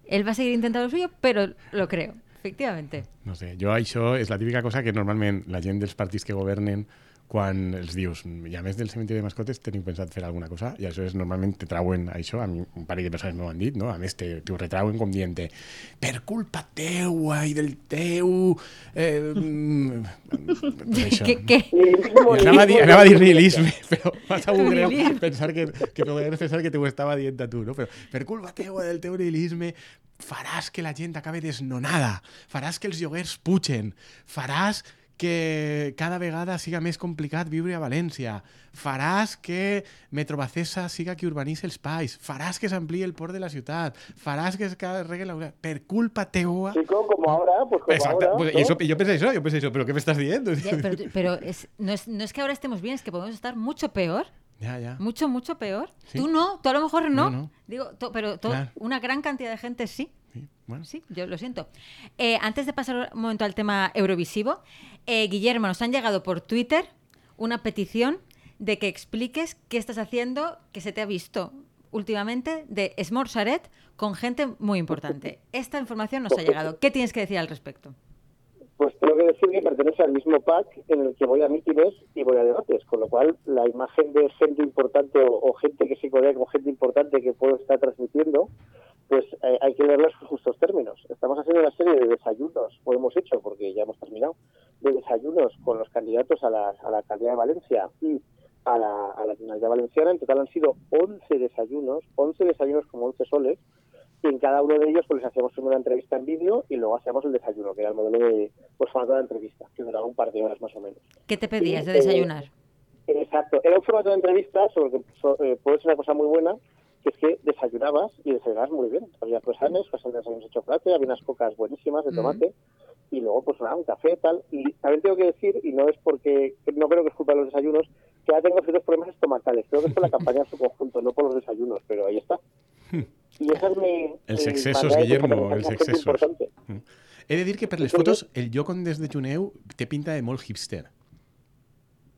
Él va a seguir intentando lo suyo, pero lo creo, efectivamente. No sé, jo això és la típica cosa que normalment la gent dels partits que governen quan els dius, i a més del cementiri de mascotes teniu pensat fer alguna cosa, i això és normalment te trauen això, a mi un parell de persones m'ho han dit, no? a més te- t'ho retrauen com dient per culpa teua i del teu... Eh, mm, això. Nihilismo, Anava a, dir, anava a dir nihilisme, però m'ha sabut greu pensar que, que podries pensar que t'ho estava dient a tu, no? Però per culpa teua del teu nihilisme faràs que la gent acabe desnonada, faràs que els lloguers pugen, faràs que cada vegada siga més complicat viure a València, faràs que Metrobacesa siga qui urbanitza els pais, faràs que s'ampliï el port de la ciutat, faràs que es carregui la... Per culpa teua... Chico, como ahora, pues como Exacte, ahora. pues, ¿no? y eso, yo pensé eso, yo pensé eso, pero ¿qué me estás diciendo? Ya, Pero, pero es, no, es, no es que ahora estemos bien, es que podemos estar mucho peor. Ya, ya. Mucho, mucho peor. Sí. Tú no, tú a lo mejor no. No, no. Digo, to- pero to- Claro. una gran cantidad de gente sí. Sí, bueno. Sí, yo lo siento. Eh, antes de pasar un momento al tema Eurovisivo, eh, Guillermo, nos han llegado por Twitter una petición de que expliques qué estás haciendo, que se te ha visto últimamente de Smorsaret con gente muy importante. Esta información nos ha llegado. ¿Qué tienes que decir al respecto? Pues tengo que decir que pertenece al mismo pack en el que voy a mítines y voy a debates, con lo cual la imagen de gente importante o, gente que se codea con gente importante que puedo estar transmitiendo, pues eh, hay que verlo en sus justos términos. Estamos haciendo una serie de desayunos, o hemos hecho, porque ya hemos terminado, de desayunos con los candidatos a la, a la alcaldía de Valencia y a la, a Valenciana. En total han sido 11 desayunos, 11 desayunos como 11 soles, y en cada uno de ellos pues les hacíamos una entrevista en vídeo y luego hacíamos el desayuno, que era el modelo de pues, formato de entrevista, que duraba un par de horas más o menos. ¿Qué te pedías de eh, desayunar? Exacto, era un formato de entrevista sobre que so- eh, puede ser una cosa muy buena, que es que desayunabas y desayunabas muy bien. Había croissants, croissants de chocolate, había unas cocas buenísimas de Mm. tomate y luego pues nada, un café tal. Y también tengo que decir, y no es porque, no creo que es culpa de los desayunos, que ahora tengo ciertos problemas estomacales. Creo que es por la campaña en su conjunto, no por los desayunos, pero ahí está. Y esa es mi... Manera de Guillermo, gente excessos. importante. He de dir que per les fotos el lloc on desdejuneu té pinta de molt hipster.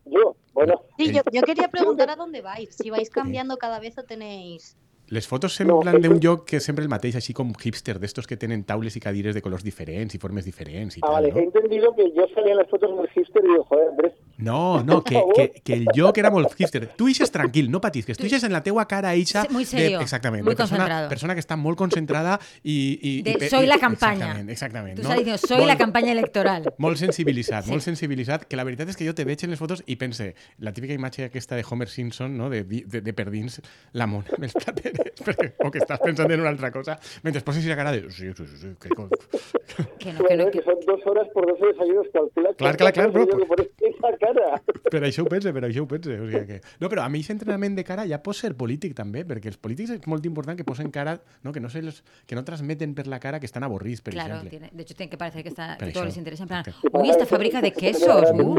Yo, bueno, Sí, yo, yo quería preguntar a dónde vais, si vais cambiando cada vez o tenéis... Les fotos No, semblen és d'un que- lloc que sempre el mateix, així com hipster, d'estos que tenen taules i cadires de colors diferents i formes diferents i ah, tal, vale, he no? entendido que yo salía en las fotos muy hipster y digo, joder, Andrés, No, no, que, que, que el lloc era molt hipster. Tu ixes tranquil, no patisques. Tu ixes en la teua cara eixa... Muy serio, De, exactament. muy de persona, concentrado. persona que està molt concentrada i... i De i soy la campaña. Exactament, exactament. Tú no? estás diciendo, soy Molt- la campaña electoral. Molt sensibilitzat, Sí. molt sensibilitzat, que la veritat és que jo te veig en les fotos i pense, la típica imatge aquesta de Homer Simpson, no? de, de, de per dins la mona amb els platerets, o que estàs pensant en una altra cosa, mentre poses la cara de... Sí, sí, sí, sí, que, Que no, que no, que- que son dos horas por 12 desayunos, calcula. Clar, clar, clar, pero... però- pones esa cara. per això ho pense, per això ho pense. O sigui que... No, però a mi aquest entrenament de cara ja pot ser polític també, perquè els polítics és molt important que posen cara, no? que, no se los, que no transmeten per la cara que estan avorrits, per Claro, exemple. tiene- de hecho tiene que parecer que, está, Per que todo les interesa. En plan, uy, esta fábrica de quesos. uh".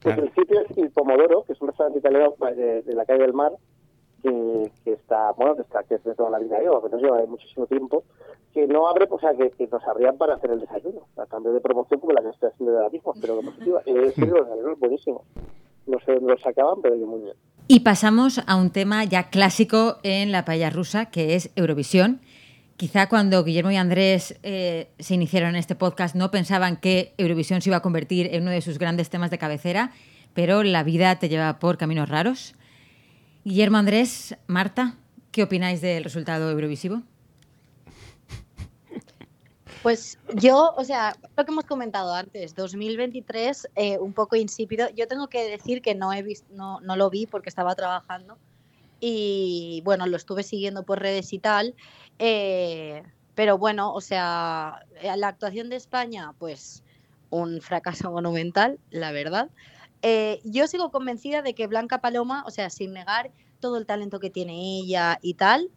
Pues Claro. el sitio es Il Pomodoro, que es un restaurante italiano de, de la calle del Mar, que, que está, bueno, que está, que es de toda la vida, yo, que nos lleva muchísimo tiempo, que no abre, o sea, que, que nos abrían para hacer el desayuno, a cambio de promoción como la que estoy haciendo ahora mismo, pero que positiva. Eh, serio, los desayunos buenísimos. No sé dónde los sacaban, pero muy bien. Y pasamos a un tema ya clásico en la paella rusa, que es Eurovisión. Quizá cuando Guillermo y Andrés eh, se iniciaron en este podcast no pensaban que Eurovisión se iba a convertir en uno de sus grandes temas de cabecera, pero la vida te lleva por caminos raros. Guillermo, Andrés, Marta, ¿qué opináis del resultado eurovisivo? Pues yo, o sea, lo que hemos comentado antes, 2023, eh, un poco insípido. Yo tengo que decir que no he visto, no, lo vi porque estaba trabajando y bueno, lo estuve siguiendo por redes y tal. eh, pero bueno, o sea, la actuación de España, pues un fracaso monumental, la verdad. Eh, yo sigo convencida de que Blanca Paloma, o sea, sin negar todo el talento que tiene ella y tal,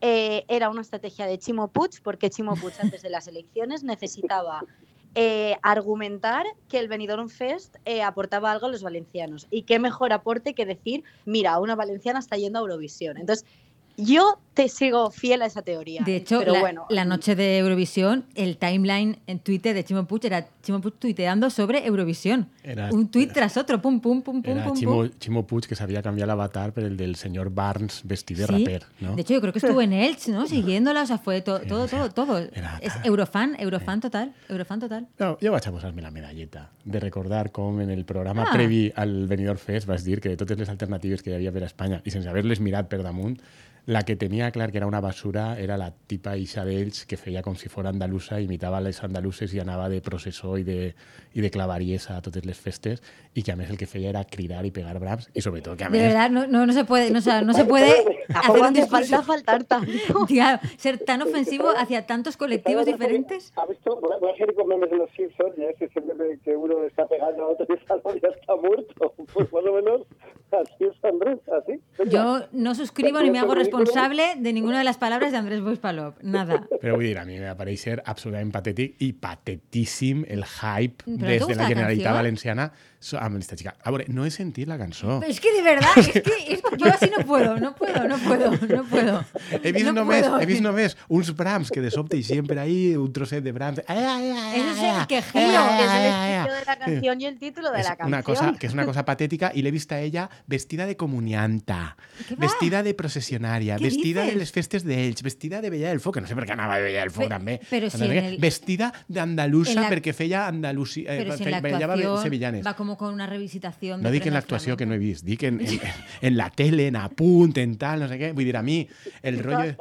eh, era una estrategia de Chimo Puig, porque Chimo Puig antes de las elecciones necesitaba eh, argumentar que el Benidorm Fest eh, aportaba algo a los valencianos. Y qué mejor aporte que decir, mira, una valenciana está yendo a Eurovisión. Entonces, yo te sigo fiel a esa teoría. De hecho, pero la, bueno, la noche de Eurovisión, el timeline en Twitter de Chimo Puig era Chimo Puig tuiteando sobre Eurovisión. Era- un tuit tras otro, pum, pum, pum, pum, Era pum, Chimo, pum. Chimo Puig que sabía cambiar el avatar por el del señor Barnes vestido de Sí. raper, ¿no? De hecho, yo creo que estuvo en Elche, ¿no? Siguiéndola, o sea, fue to- todo, todo, todo. Era Es. Eurofan, Eurofan total, Eurofan total. No, jo vaig a posar-me la medalleta de recordar com en el programa Ah. previ al Benidorm Fest vas dir que de totes les alternatives que hi havia per a Espanya i sense haver-les mirat per damunt, la que tenia clar que era una basura era la tipa Isa d'ells que feia com si fos andalusa, imitava les andaluses i anava de processó i de, i de clavaries a totes les festes i que a més el que feia era cridar i pegar brams i sobretot que a De més verdad, no, no, no se puede, no, o sea, no se puede hacer un falta faltar tanto. Ser tan ofensivo hacia tantos colectivos diferentes. ¿Ha visto? Voy a, seguir con memes de los Simpsons, ya que siempre que uno está pegando a otro y el ya está muerto. Pues más o menos así es Andrés, así. Yo no suscribo ni me hago responsable de ninguna de las palabras de Andrés Boispalop. Nada. Però vull dir, a mi me va parèixer absolutament patètic i patetíssim el hype Però des de la Generalitat? Valenciana so- amb esta xica. A veure, no he sentit la cançó. Pero es que de verdad, es que, es yo así no puedo, no puedo, no puedo, no puedo. He vist, No només, puedo. he vist només uns brams que de sobte i sempre ahí un trosset de brams. Ai, Ese es el quejío, Es el estribillo de la canción y el título de Es la canción. una cosa, que és una cosa patètica i l'he vista a ella vestida de comunianta, vestida de processionària, Què vestida dices? de les festes d'ells, vestida de Bella del Foc, que no sé per què anava de Bella del Foc Pe- també, però si en el- vestida d'andalusa la- perquè feia Andalusi, eh, si en sevillanes. va como con una revisitación. No dic en l'actuació que no he vist, dic en, en, en la tele, en apunt, en tal, no sé què. Vull dir, a mi el rotllo...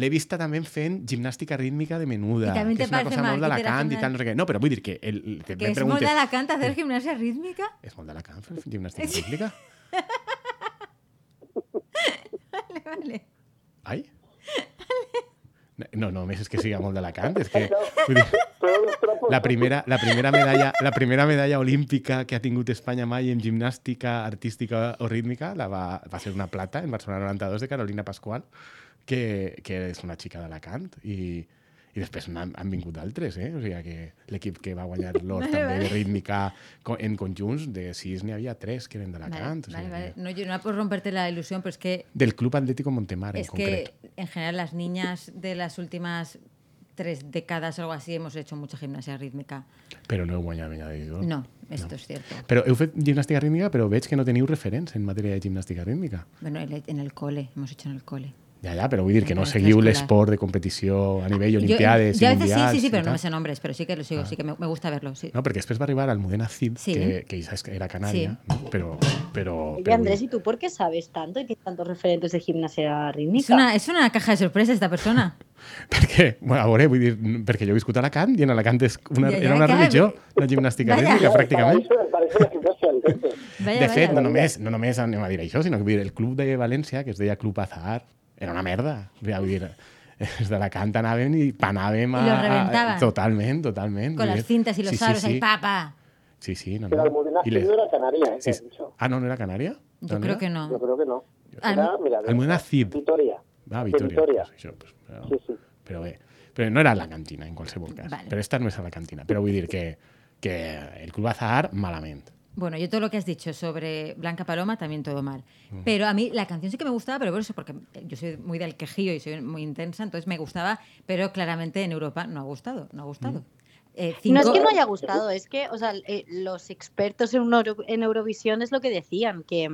L'he vista també fent gimnàstica rítmica de menuda, I que te és una parece cosa mal molt d'Alacant i tal, no sé què. No, però vull dir que... El, el, que Que me es molt d'Alacant hacer gimnasia rítmica. És molt d'Alacant fer gimnàstica rítmica? Vale, vale. Ai? No, no, només és que siga molt d'Alacant, és que... Dir, la primera, la, primera medalla, la primera medalla olímpica que ha tingut Espanya mai en gimnàstica artística o rítmica la va, va ser una plata en Barcelona 92 de Carolina Pascual, que, que és una xica d'Alacant i, i després n'han han vingut d'altres, eh? O sigui que l'equip que va guanyar l'or Vale, també de vale. rítmica en conjunts, de sis n'hi havia tres que eren Vale, d'Alacant. o vale, sigui vale. que- No, yo no por romperte la ilusión, pero es que Del Club Atlético Montemar, en es concret. que en general las niñas de las últimas tres décadas o algo así hemos hecho mucha gimnasia rítmica. Però no heu guanyat d'or. No, esto es cierto. Però heu fet gimnàstica rítmica, però veig que no teniu referents en matèria de gimnàstica rítmica. Bueno, en el cole, hemos hecho en el cole. Ja, ja, però vull dir que no En seguiu l'esport de competició a nivell Yo- olimpiades yo, i a veces sí, mundials. sí, sí, i pero no me sé nombres, pero sí que lo sigo, sí que me, me gusta verlo, sí. No, perquè després va arribar al Modena Cid, Sí. que, que ella era canària, no? però... però, Oye, però Andrés, ¿y tú por qué sabes tanto y tienes tantos referentes de gimnasia rítmica? Es una, es una caja de sorpresa esta persona. Perquè, bueno, a veure, vull dir, perquè jo he viscut a Alacant i en Alacant és una, Ja, ja, era una religió, la gimnàstica Vaya. rítmica, pràcticament. Vaya, de vaya. fet, no només, no només anem a dir això, sinó que el club de València, que es deia Club Azahar, era una merda. Ja, vull dir, els d'Alacant anaven i panàvem a... I los a-. Totalment, totalment. Con dir, cintas y los sí, sí, aros sí. ahí, pa, pa. Sí, sí, no, Pero no. Almudena I les- no era canaria, ¿eh? Sí, ¿Qué sí. Ah, no, no era Canària? Yo ¿D'on creo era? que Yo no. creo que no. Al- Era, mira, de- Almudena Cid. Vitoria. Ah, De Vitoria. Vitoria. Pues això, pues, però, Sí, sí. però bé. Però no era la cantina, en qualsevol cas. Vale. Però esta no és a la cantina. Però vull dir que, que el Club Azahar, malament. Bueno, yo todo lo que has dicho sobre Blanca Paloma también todo mal. Mm. Pero a mí la canción sí que me gustaba, pero por eso, porque yo soy muy del quejío y soy muy intensa, entonces me gustaba, pero claramente en Europa no ha gustado, no ha gustado. Mm. Eh, No es cinco- que no haya gustado, es que o sea, eh, los expertos en, Euro- en Eurovisión es lo que decían, que,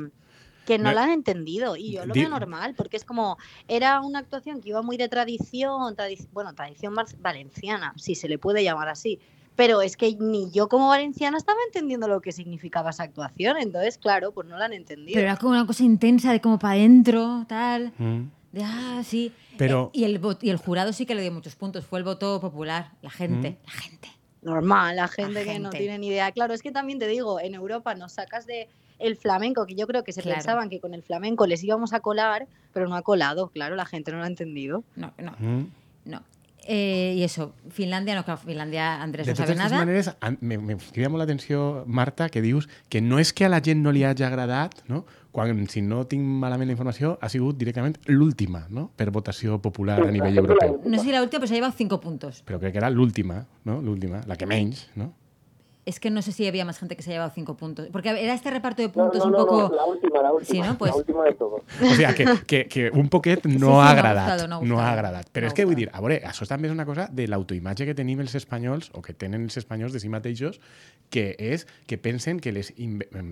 que no No- la han entendido. Y yo lo Di- veo normal, porque es como, era una actuación que iba muy de tradición, tradi- bueno, tradición valenciana, si se le puede llamar así. Pero es que ni yo como valenciana estaba entendiendo lo que significaba esa actuación, entonces, claro, pues no la han entendido. Pero era como una cosa intensa de como para adentro, tal. Mm. De, ah, sí. Pero- Eh, y, el, y el jurado sí que le dio muchos puntos. Fue el voto popular. La gente. La gente. Normal, la gente que no tiene ni idea. Claro, es que también te digo, en Europa nos sacas de el flamenco, que yo creo que se Claro. pensaban que con el flamenco les íbamos a colar, pero no ha colado, claro, la gente no lo ha entendido. No, no, Mm. no. Eh, y eso, Finlandia no, claro, Finlandia Andrés De no sabe totes nada. maneres, an- me, me crida molt l'atenció, Marta, que dius que no és que a la gent no li hagi agradat, no? quan, si no tinc malament la informació, ha sigut directament l'última no? per votació popular a nivell europeu. No sé si la última, pero se ha llevado cinco puntos. Però crec que era l'última, no? l'última, la que menys, no? Es que no sé si había más gente que se ha llevado cinco puntos. Porque era este reparto de puntos no, un no, poco. no, la última, la última. Sí, no? Pues- La última de todo. O sigui, que, que, que un poquet no Sí, sí, ha no ha agradat. no ha ha. Però No és ha que vull dir, a veure, això també és una cosa de l'autoimatge que tenim els espanyols, o que tenen els espanyols de si mateixos, que és que pensen que les,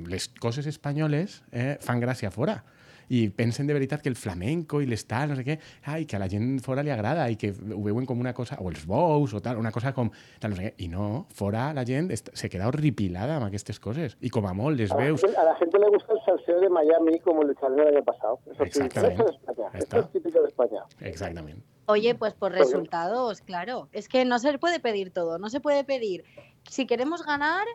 les coses espanyoles eh, fan gràcia fora. I pensen de veritat que el flamenco i l'estat, no sé què, ai, que a la gent fora li agrada i que ho veuen com una cosa, o els bous o tal, una cosa com tal, no sé què. I no, fora la gent se queda horripilada amb aquestes coses. I com a molt les A la, gente, a la gente le gusta el salseo de Miami como el de Charlie el año pasado. Eso es España. Es típico de España. Exactament. Oye, pues por resultados, claro. Es que no se puede pedir todo, no se puede pedir. Si queremos ganar,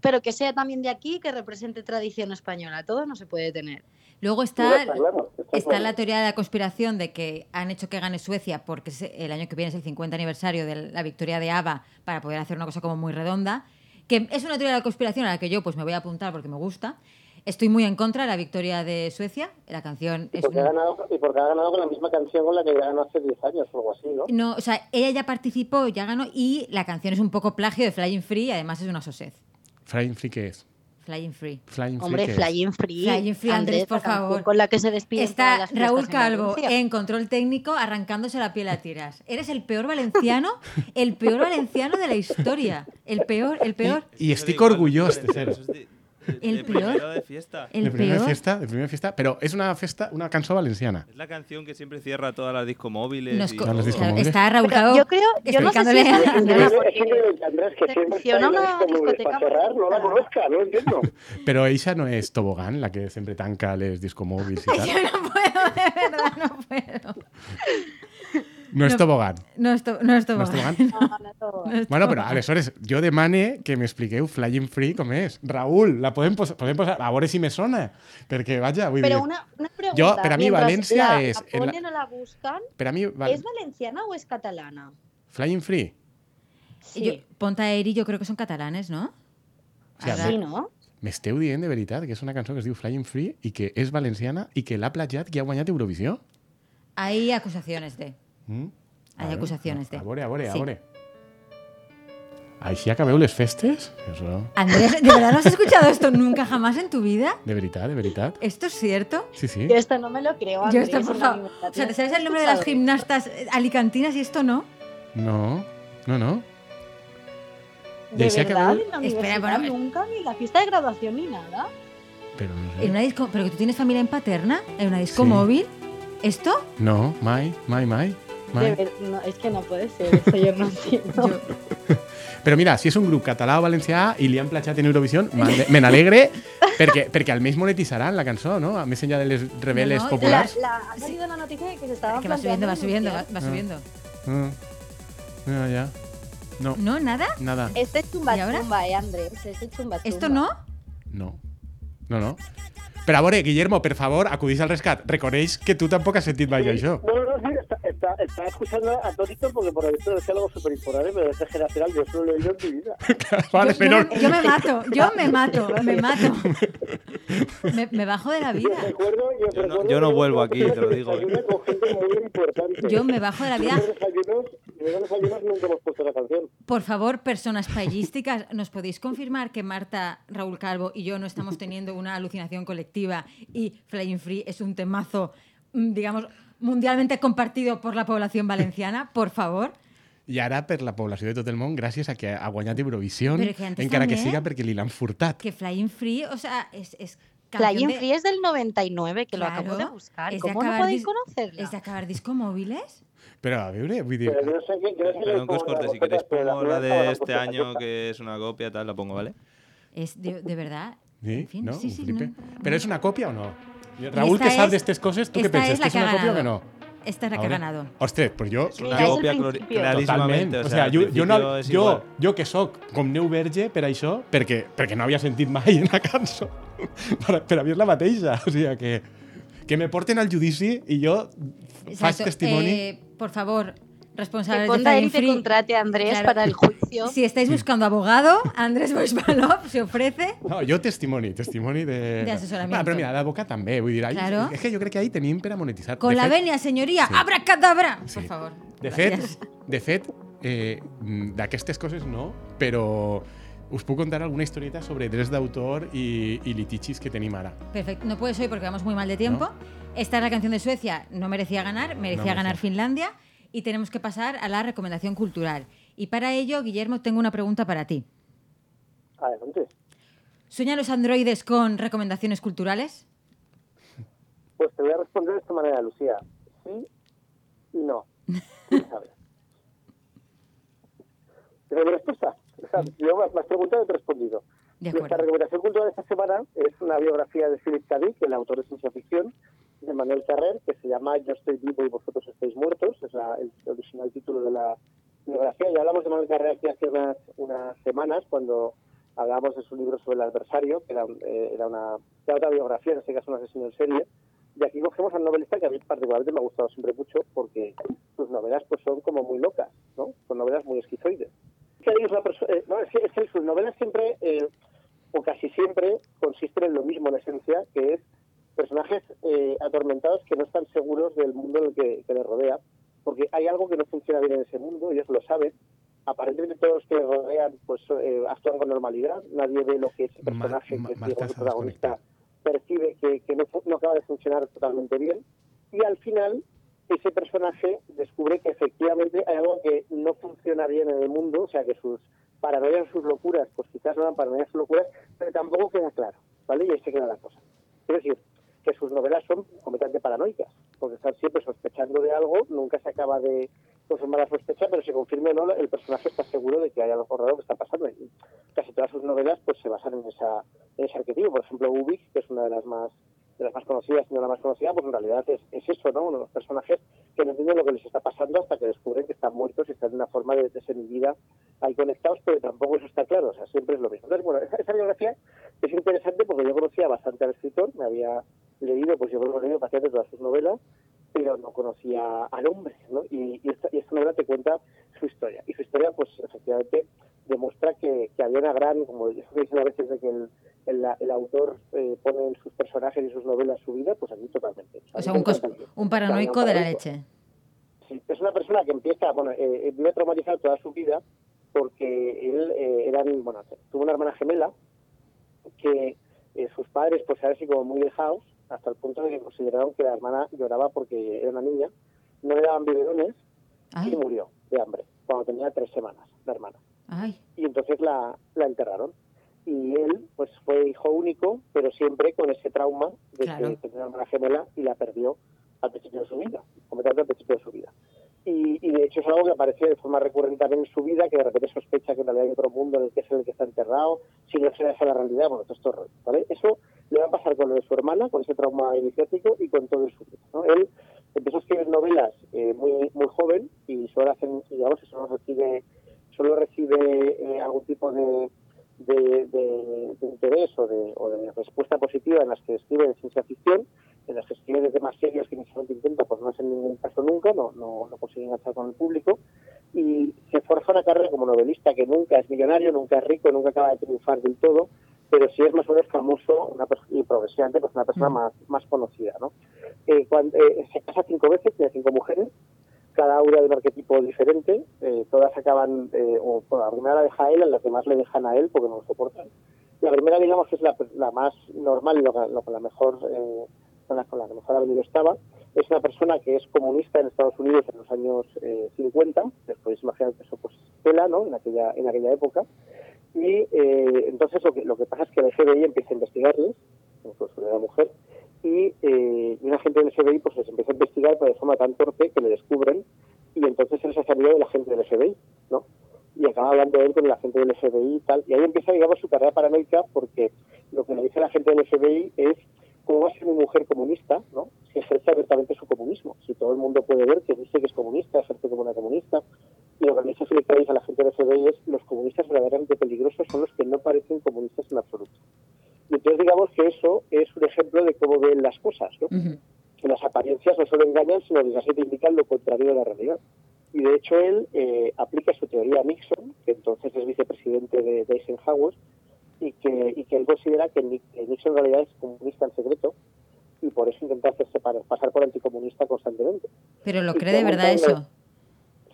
pero que sea también de aquí, que represente tradición española, todo no se puede tener. Luego Sí, está, está claro, está está claro. la teoría de la conspiración de que han hecho que gane Suecia porque es- el año que viene es el 50 aniversario de la victoria de ABBA para poder hacer una cosa como muy redonda. Que es una teoría de la conspiración a la que yo pues me voy a apuntar porque me gusta. Estoy muy en contra de la victoria de Suecia. La canción Y es porque, ha un- ganado, y porque ha ganado con la misma canción con la que ganó hace 10 años o algo así, ¿no? No, o sea, ella ya participó, ya ganó y la canción es un poco plagio de Flying Free y además es una sosez. Flying Free, què és? Flying Free. Flying Free, Hombre? Flying Free. Flying Free, Andrés, por favor. Con la que se despide. Está Raúl Calvo en control técnico arrancándose la piel a tiras. Eres el peor valenciano, el peor valenciano de la historia. El peor, el peor, da igual, orgullós de ser. Es de- de- El de peor. primero de fiesta. el de primera peor. fiesta, de primera fiesta, però és una festa, una cançó valenciana. Es la canción que siempre cierra todas las discomóviles. Nos y Todas las discomóviles. está Raúl Pero yo creo- yo no sé si es Andrés. Es que siempre una discoteca para cerrar, no la conozca, no entiendo. Però eixa no és Tobogán, la que sempre tanca les discomòbils i tal. Yo no puedo, de verdad, no puedo. No és No. Tobogán. No és Tobogán? No, no, todo. Bueno, però aleshores jo demane que m'expliqueu Flying Free com és. Raül, la podem, posar, podem posar, a veure si me sona, perquè vaja, vull Pero dir, una, una pregunta. Yo, pero a mí Valencia la es- la- ponen o la per a mi, val, ¿es valenciana o es catalana? Flying Free, Y yo- Ponta Eri yo creo que son catalanes, ¿no? O Sí, ¿no? m'esteu dient de veritat que és una cançó que es diu Flying Free i que és valenciana i que l'ha plagiat qui ha guanyat Eurovisió? Hay acusaciones de... Mm? Hay acusaciones de... A veure, a veure, a Sí. veure. Així acabeu les festes? Eso, Andrés, ¿de verdad no has escuchado esto nunca jamás en tu vida? de veritat, de veritat. ¿Esto es cierto? Sí, sí. Yo esto no me lo creo. Yo Andrés, esto, por en favor. O sea, ¿te sabes ¿Has el nombre de las gimnastas eh, alicantinas y esto no? No, no, no. De ¿Y ahí se verdad, en la Espera, universidad bueno, nunca, ni la fiesta de graduación ni nada. Pero no En sé. una disco, pero que tú tienes familia en Paterna, en una disco Sí. móvil. ¿Esto? No, mai, mai, mai. De mai. ver- no, es que no puede ser, eso yo no entiendo. Yo- Però mira, si és un grup català o valencià i li han platjat en Eurovisió, m'ale- me n'alegre perquè, perquè almenys monetitzaran la cançó, no? A més enllà de les reveles No, no, La, populars. la, ha salido la noticia de que se estaban que va subiendo, va subiendo, va, subiendo. Mm. No, ja. No, ¿No? ¿Nada? nada. Este es chumba chumba, eh, Andrés. Este es chumba ¿Esto no? No. No, no. Però a veure, Guillermo, per favor, acudís al rescat. Reconeix que tu tampoc has sentit mai això. No, no, no, sí, está, escuchando a Tonito porque por esto decía algo súper importante, pero es generacional, yo eso no lo he oído en mi vida. vale, yo, yo me, yo me mato, yo me mato, me mato. Me, me bajo de la Yo vida. recuerdo, yo, Yo no- recuerdo no vuelvo aquí, te lo digo, ¿eh? desayuné con gente muy importante. Yo me bajo de la vida. Por favor, personas payísticas, ¿nos podéis confirmar que Marta, Raúl Calvo y yo no estamos teniendo una alucinación colectiva y Flying Free es un temazo, mm, digamos, mundialmente compartido por la población valenciana? Por favor. I ara per la població de tot el món, gràcies a que ha guanyat Eurovisió, que encara que siga perquè li l'han furtat. Que Flying Free, o sea, es... es Flying de- Free es del 99, que lo acabo de Claro, buscar. es de ¿Cómo no podéis dis- conocerla? ¿Es de acabar disco móviles? A. Pero yo no sé qué, yo no sé qué Perdón que os corte, si queréis pero pongo la de estaba este año, que es una copia, tal, la pongo, ¿vale? Es de, de verdad. Sí, En fin, no? sí, sí, no. Però és una còpia o no? Raúl, que sabe es- de estas cosas, ¿tú qué piensas? ¿Que que es una copia o que no? Esta es la que ha ganado. Ostres, pues jo... El còpia clor- principio. claríssimament. O sea, jo, jo, no, jo, igual. jo que sóc com neu verge per això, perquè, perquè no havia sentit mai una cançó per, per haver la mateixa. O sigui, que, que me porten al judici i jo faig Exacto. testimoni... Eh, por favor, Que responsables de Ponda Fame él te Free, contrate a Andrés Claro. para el juicio. Si estáis buscando abogado, Andrés Boisbalov se ofrece. No, jo testimoni, testimoni de... De assessoramiento. Ah, però mira, d'advocat també, vull dir, Claro. és que jo crec que ahí tenim per a monetitzar. Con De la fet- venia, señoría. Sí. ¡Abracadabra! Sí. Por favor. De fet, Gracias. de fet eh, d'aquestes coses no, però us puc contar alguna historieta sobre drets d'autor i, i litigis que tenim ara. Perfecto. No puedes hoy porque vamos muy mal de tiempo. Esta es la canción de Suecia. No merecía ganar, merecía No ganar. Finlandia. Y tenemos que pasar a la recomendación cultural. Y para ello, Guillermo, tengo una pregunta para ti. Adelante. ¿Sueñan los androides con recomendaciones culturales? Pues te voy a responder de esta manera, Lucía. Sí y no. ¿Quién sabe? ¿Esa es mi respuesta? O sea, yo me has preguntado y te he respondido. Nuestra recomendación cultural de esta semana es una biografía de Philip K. Dick, el autor de ciencia ficción, de Manuel Carrer, que se llama Yo estoy vivo y vosotros estáis muertos. Es la- el original título de la biografía. Ya hablamos de Manuel Carrer aquí hace unas, unas semanas, cuando hablábamos de su libro sobre el adversario, que era, eh, era una era otra biografía, en este caso un asesino en serie. Y aquí cogemos a un novelista que a mí particularmente me ha gustado siempre mucho porque sus novelas pues son como muy locas, ¿no? Son novelas muy esquizoides. Que es eh, no, es que, es que sus novelas siempre, eh, o casi siempre, consisten en lo mismo en esencia, que es personajes eh, atormentados que no están seguros del mundo en el que, que les rodea, porque hay algo que no funciona bien en ese mundo, ellos lo saben. Aparentemente todos los que les rodean pues eh, actúan con normalidad, nadie ve lo que ese personaje, Ma- que es digamos, protagonista, percibe que, que no, no acaba de funcionar totalmente bien. Y al final, ese personaje descubre que efectivamente hay algo que no funciona bien en el mundo, o sea, que sus paranoias, sus locuras, pues quizás no eran paranoias, sus locuras, pero tampoco queda claro, ¿vale? Y ahí se queda la cosa. Es decir, que sus novelas son completamente paranoicas, porque están siempre sospechando de algo, nunca se acaba de confirmar la sospecha, pero se confirme o no, el personaje está seguro de que hay algo raro que está pasando. Y casi todas sus novelas pues se basan en, esa, ese arquetipo. Por ejemplo, Ubik, que es una de las más de las más conocidas, si no la más conocida, pues en realidad es, es eso, ¿no? Unos personajes que no entienden lo que les está pasando hasta que descubren que están muertos y están de una forma de, de semivida ahí conectados, pero tampoco eso está claro, o sea, siempre es lo mismo. Entonces, bueno, esa, esa biografía es interesante porque yo conocía bastante al escritor, me había leído, pues yo he leído bastante todas sus novelas, pero no conocía al hombre, ¿no? Y, y esta, y esta novela te cuenta su historia. Y su historia, pues efectivamente, demuestra que, que había una gran, como eso que dicen a veces de que el, el, el autor eh, pone en sus personajes y sus novelas su vida, pues aquí totalmente. O sea, un, cos- un paranoico de la leche. Sí, es una persona que empieza, bueno, eh, eh, vive traumatizado toda su vida porque él eh, era, bueno, tuvo una hermana gemela que sus padres pues eran así como muy dejados hasta el punto de que consideraron que la hermana lloraba porque era una niña, no le daban biberones Ay, y murió de hambre cuando tenía tres semanas, la hermana. ay. Y entonces la, la enterraron. Y él pues fue hijo único, pero siempre con ese trauma de Claro. que tenía una hermana gemela y la perdió al principio de su vida, completamente al principio de su vida. Y, y de hecho es algo que aparece de forma recurrente también en su vida, que de repente sospecha que en realidad hay otro mundo en el que es el que está enterrado, si no se esa la realidad, bueno, todo esto ¿vale? Eso le va a pasar con lo de su hermana, con ese trauma iniciático y con todo en su vida, ¿no? Él empezó a escribir novelas eh, muy muy joven y solo hacen, digamos, solo recibe, solo recibe eh, algún tipo de, de, interés o o de respuesta positiva en las que escribe de ciencia ficción, en las escribe de temas serios que inicialmente intenta, pues no es en ningún caso nunca, no, no, no consigue enganchar con el público, y se forja una carrera como novelista que nunca es millonario, nunca es rico, nunca acaba de triunfar del todo, pero sí es más o menos famoso una y progresivamente pues una persona Mm. más, más conocida. ¿no? Eh, cuando, eh, se casa cinco veces, tiene cinco mujeres, cada una de un arquetipo diferente, eh, todas acaban, eh, o bueno, la primera la deja a él, a las demás le dejan a él porque no lo soportan. La primera, digamos, que es la, la más normal y lo, lo la mejor, con, la, la que mejor ha venido estaba. Es una persona que es comunista en Estados Unidos en los años eh, 50, después imaginar que eso pues tela, ¿no? En aquella, en aquella época. Y eh, entonces lo que, lo que pasa es que el FBI empieza a investigarles, incluso de la mujer, y, eh, y una gente del FBI pues les empieza a investigar pero de forma tan torpe que le descubren y entonces él se ha salido del agente del FBI, ¿no? Y acaba hablando él con el agente del FBI y tal, y ahí empieza, digamos, su carrera paranoica porque lo que le dice el agente del FBI es cómo va a ser mi mujer comunista, ¿no? que ejerce abiertamente su comunismo. Si todo el mundo puede ver que dice que es comunista, ejerce como una comunista, y lo que dice K. a la gente del FBI es los comunistas verdaderamente peligrosos son los que no parecen comunistas en absoluto. Y entonces digamos que eso es un ejemplo de cómo ven las cosas, ¿no? Que las apariencias no solo engañan, sino que te indican lo contrario de la realidad. Y de hecho él eh, aplica su teoría a Nixon, que entonces es vicepresidente de, de Eisenhower, y que, y que él considera que Ni- que Nixon en realidad es comunista en secreto y por eso intenta hacerse pasar por anticomunista constantemente. Pero lo cree de verdad eso.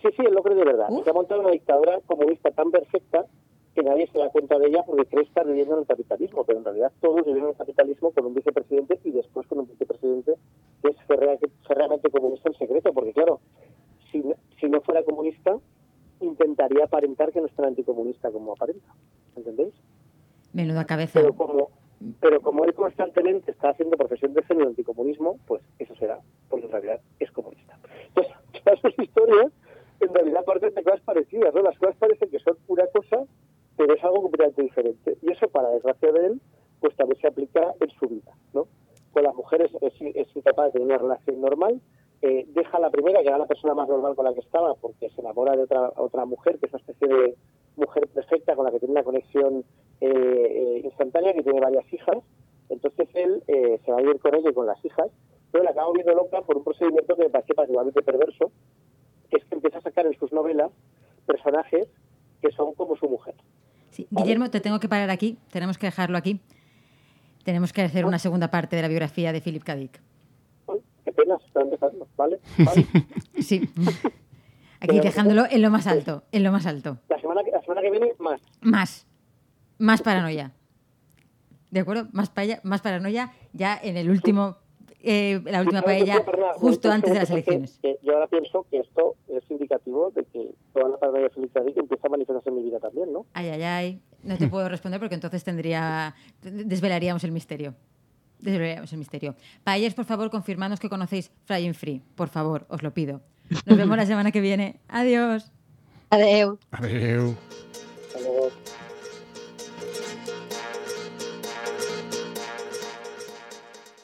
Sí, sí, él lo cree de verdad. Uf. Se ha montado una dictadura comunista tan perfecta que nadie se da cuenta de ella porque cree estar viviendo en el capitalismo, pero en realidad todos viven en el capitalismo con un vicepresidente y después con un vicepresidente que es ferrea- ferreamente comunista en secreto, porque claro, si, no- si no fuera comunista, intentaría aparentar que no es tan anticomunista como aparenta. ¿Entendéis? Menuda cabeza. Pero como, pero como él constantemente está haciendo profesión de fe anticomunismo, pues eso será, porque en realidad es comunista. Entonces, todas sus historias en realidad parten de cosas parecidas, ¿no? Las cosas parecen que son una cosa, pero es algo completamente diferente. Y eso, para desgracia de él, pues también se aplica en su vida, ¿no? Con las mujeres es, incapaz de tener una relación normal, eh, deja la primera, que era la persona más normal con la que estaba, porque se enamora de otra, otra mujer, que es una especie de mujer perfecta con la que tiene una conexión eh, eh, instantánea, que tiene varias hijas. Entonces él eh, se va a vivir con ella y con las hijas, pero la acaba viendo loca por un procedimiento que me parece particularmente perverso, que es que empieza a sacar en sus novelas personajes que son como su mujer. Sí. Guillermo, te tengo que parar aquí. Tenemos que dejarlo aquí. Tenemos que hacer una segunda parte de la biografía de Philip K. Dick. Qué pena, está empezando, ¿vale? ¿Vale? Sí. Aquí dejándolo en lo más alto, en lo más alto. La, semana que, la semana que viene, más. Más. Más paranoia. ¿De acuerdo? Más, paella- más paranoia ya en el último, eh, la última ¿Sabes qué paella, justo antes de las elecciones. yo ahora pienso que esto es indicativo de que toda la paranoia David empieza a manifestarse en mi vida también, ¿no? Ay, ay, ay. No te puedo responder porque entonces tendría. Desvelaríamos el misterio. Desvelaríamos el misterio. Paellers, por favor, confirmadnos que conocéis Flying Free. Por favor, os lo pido. Nos vemos la semana que viene. Adiós. Adeu. Adeu.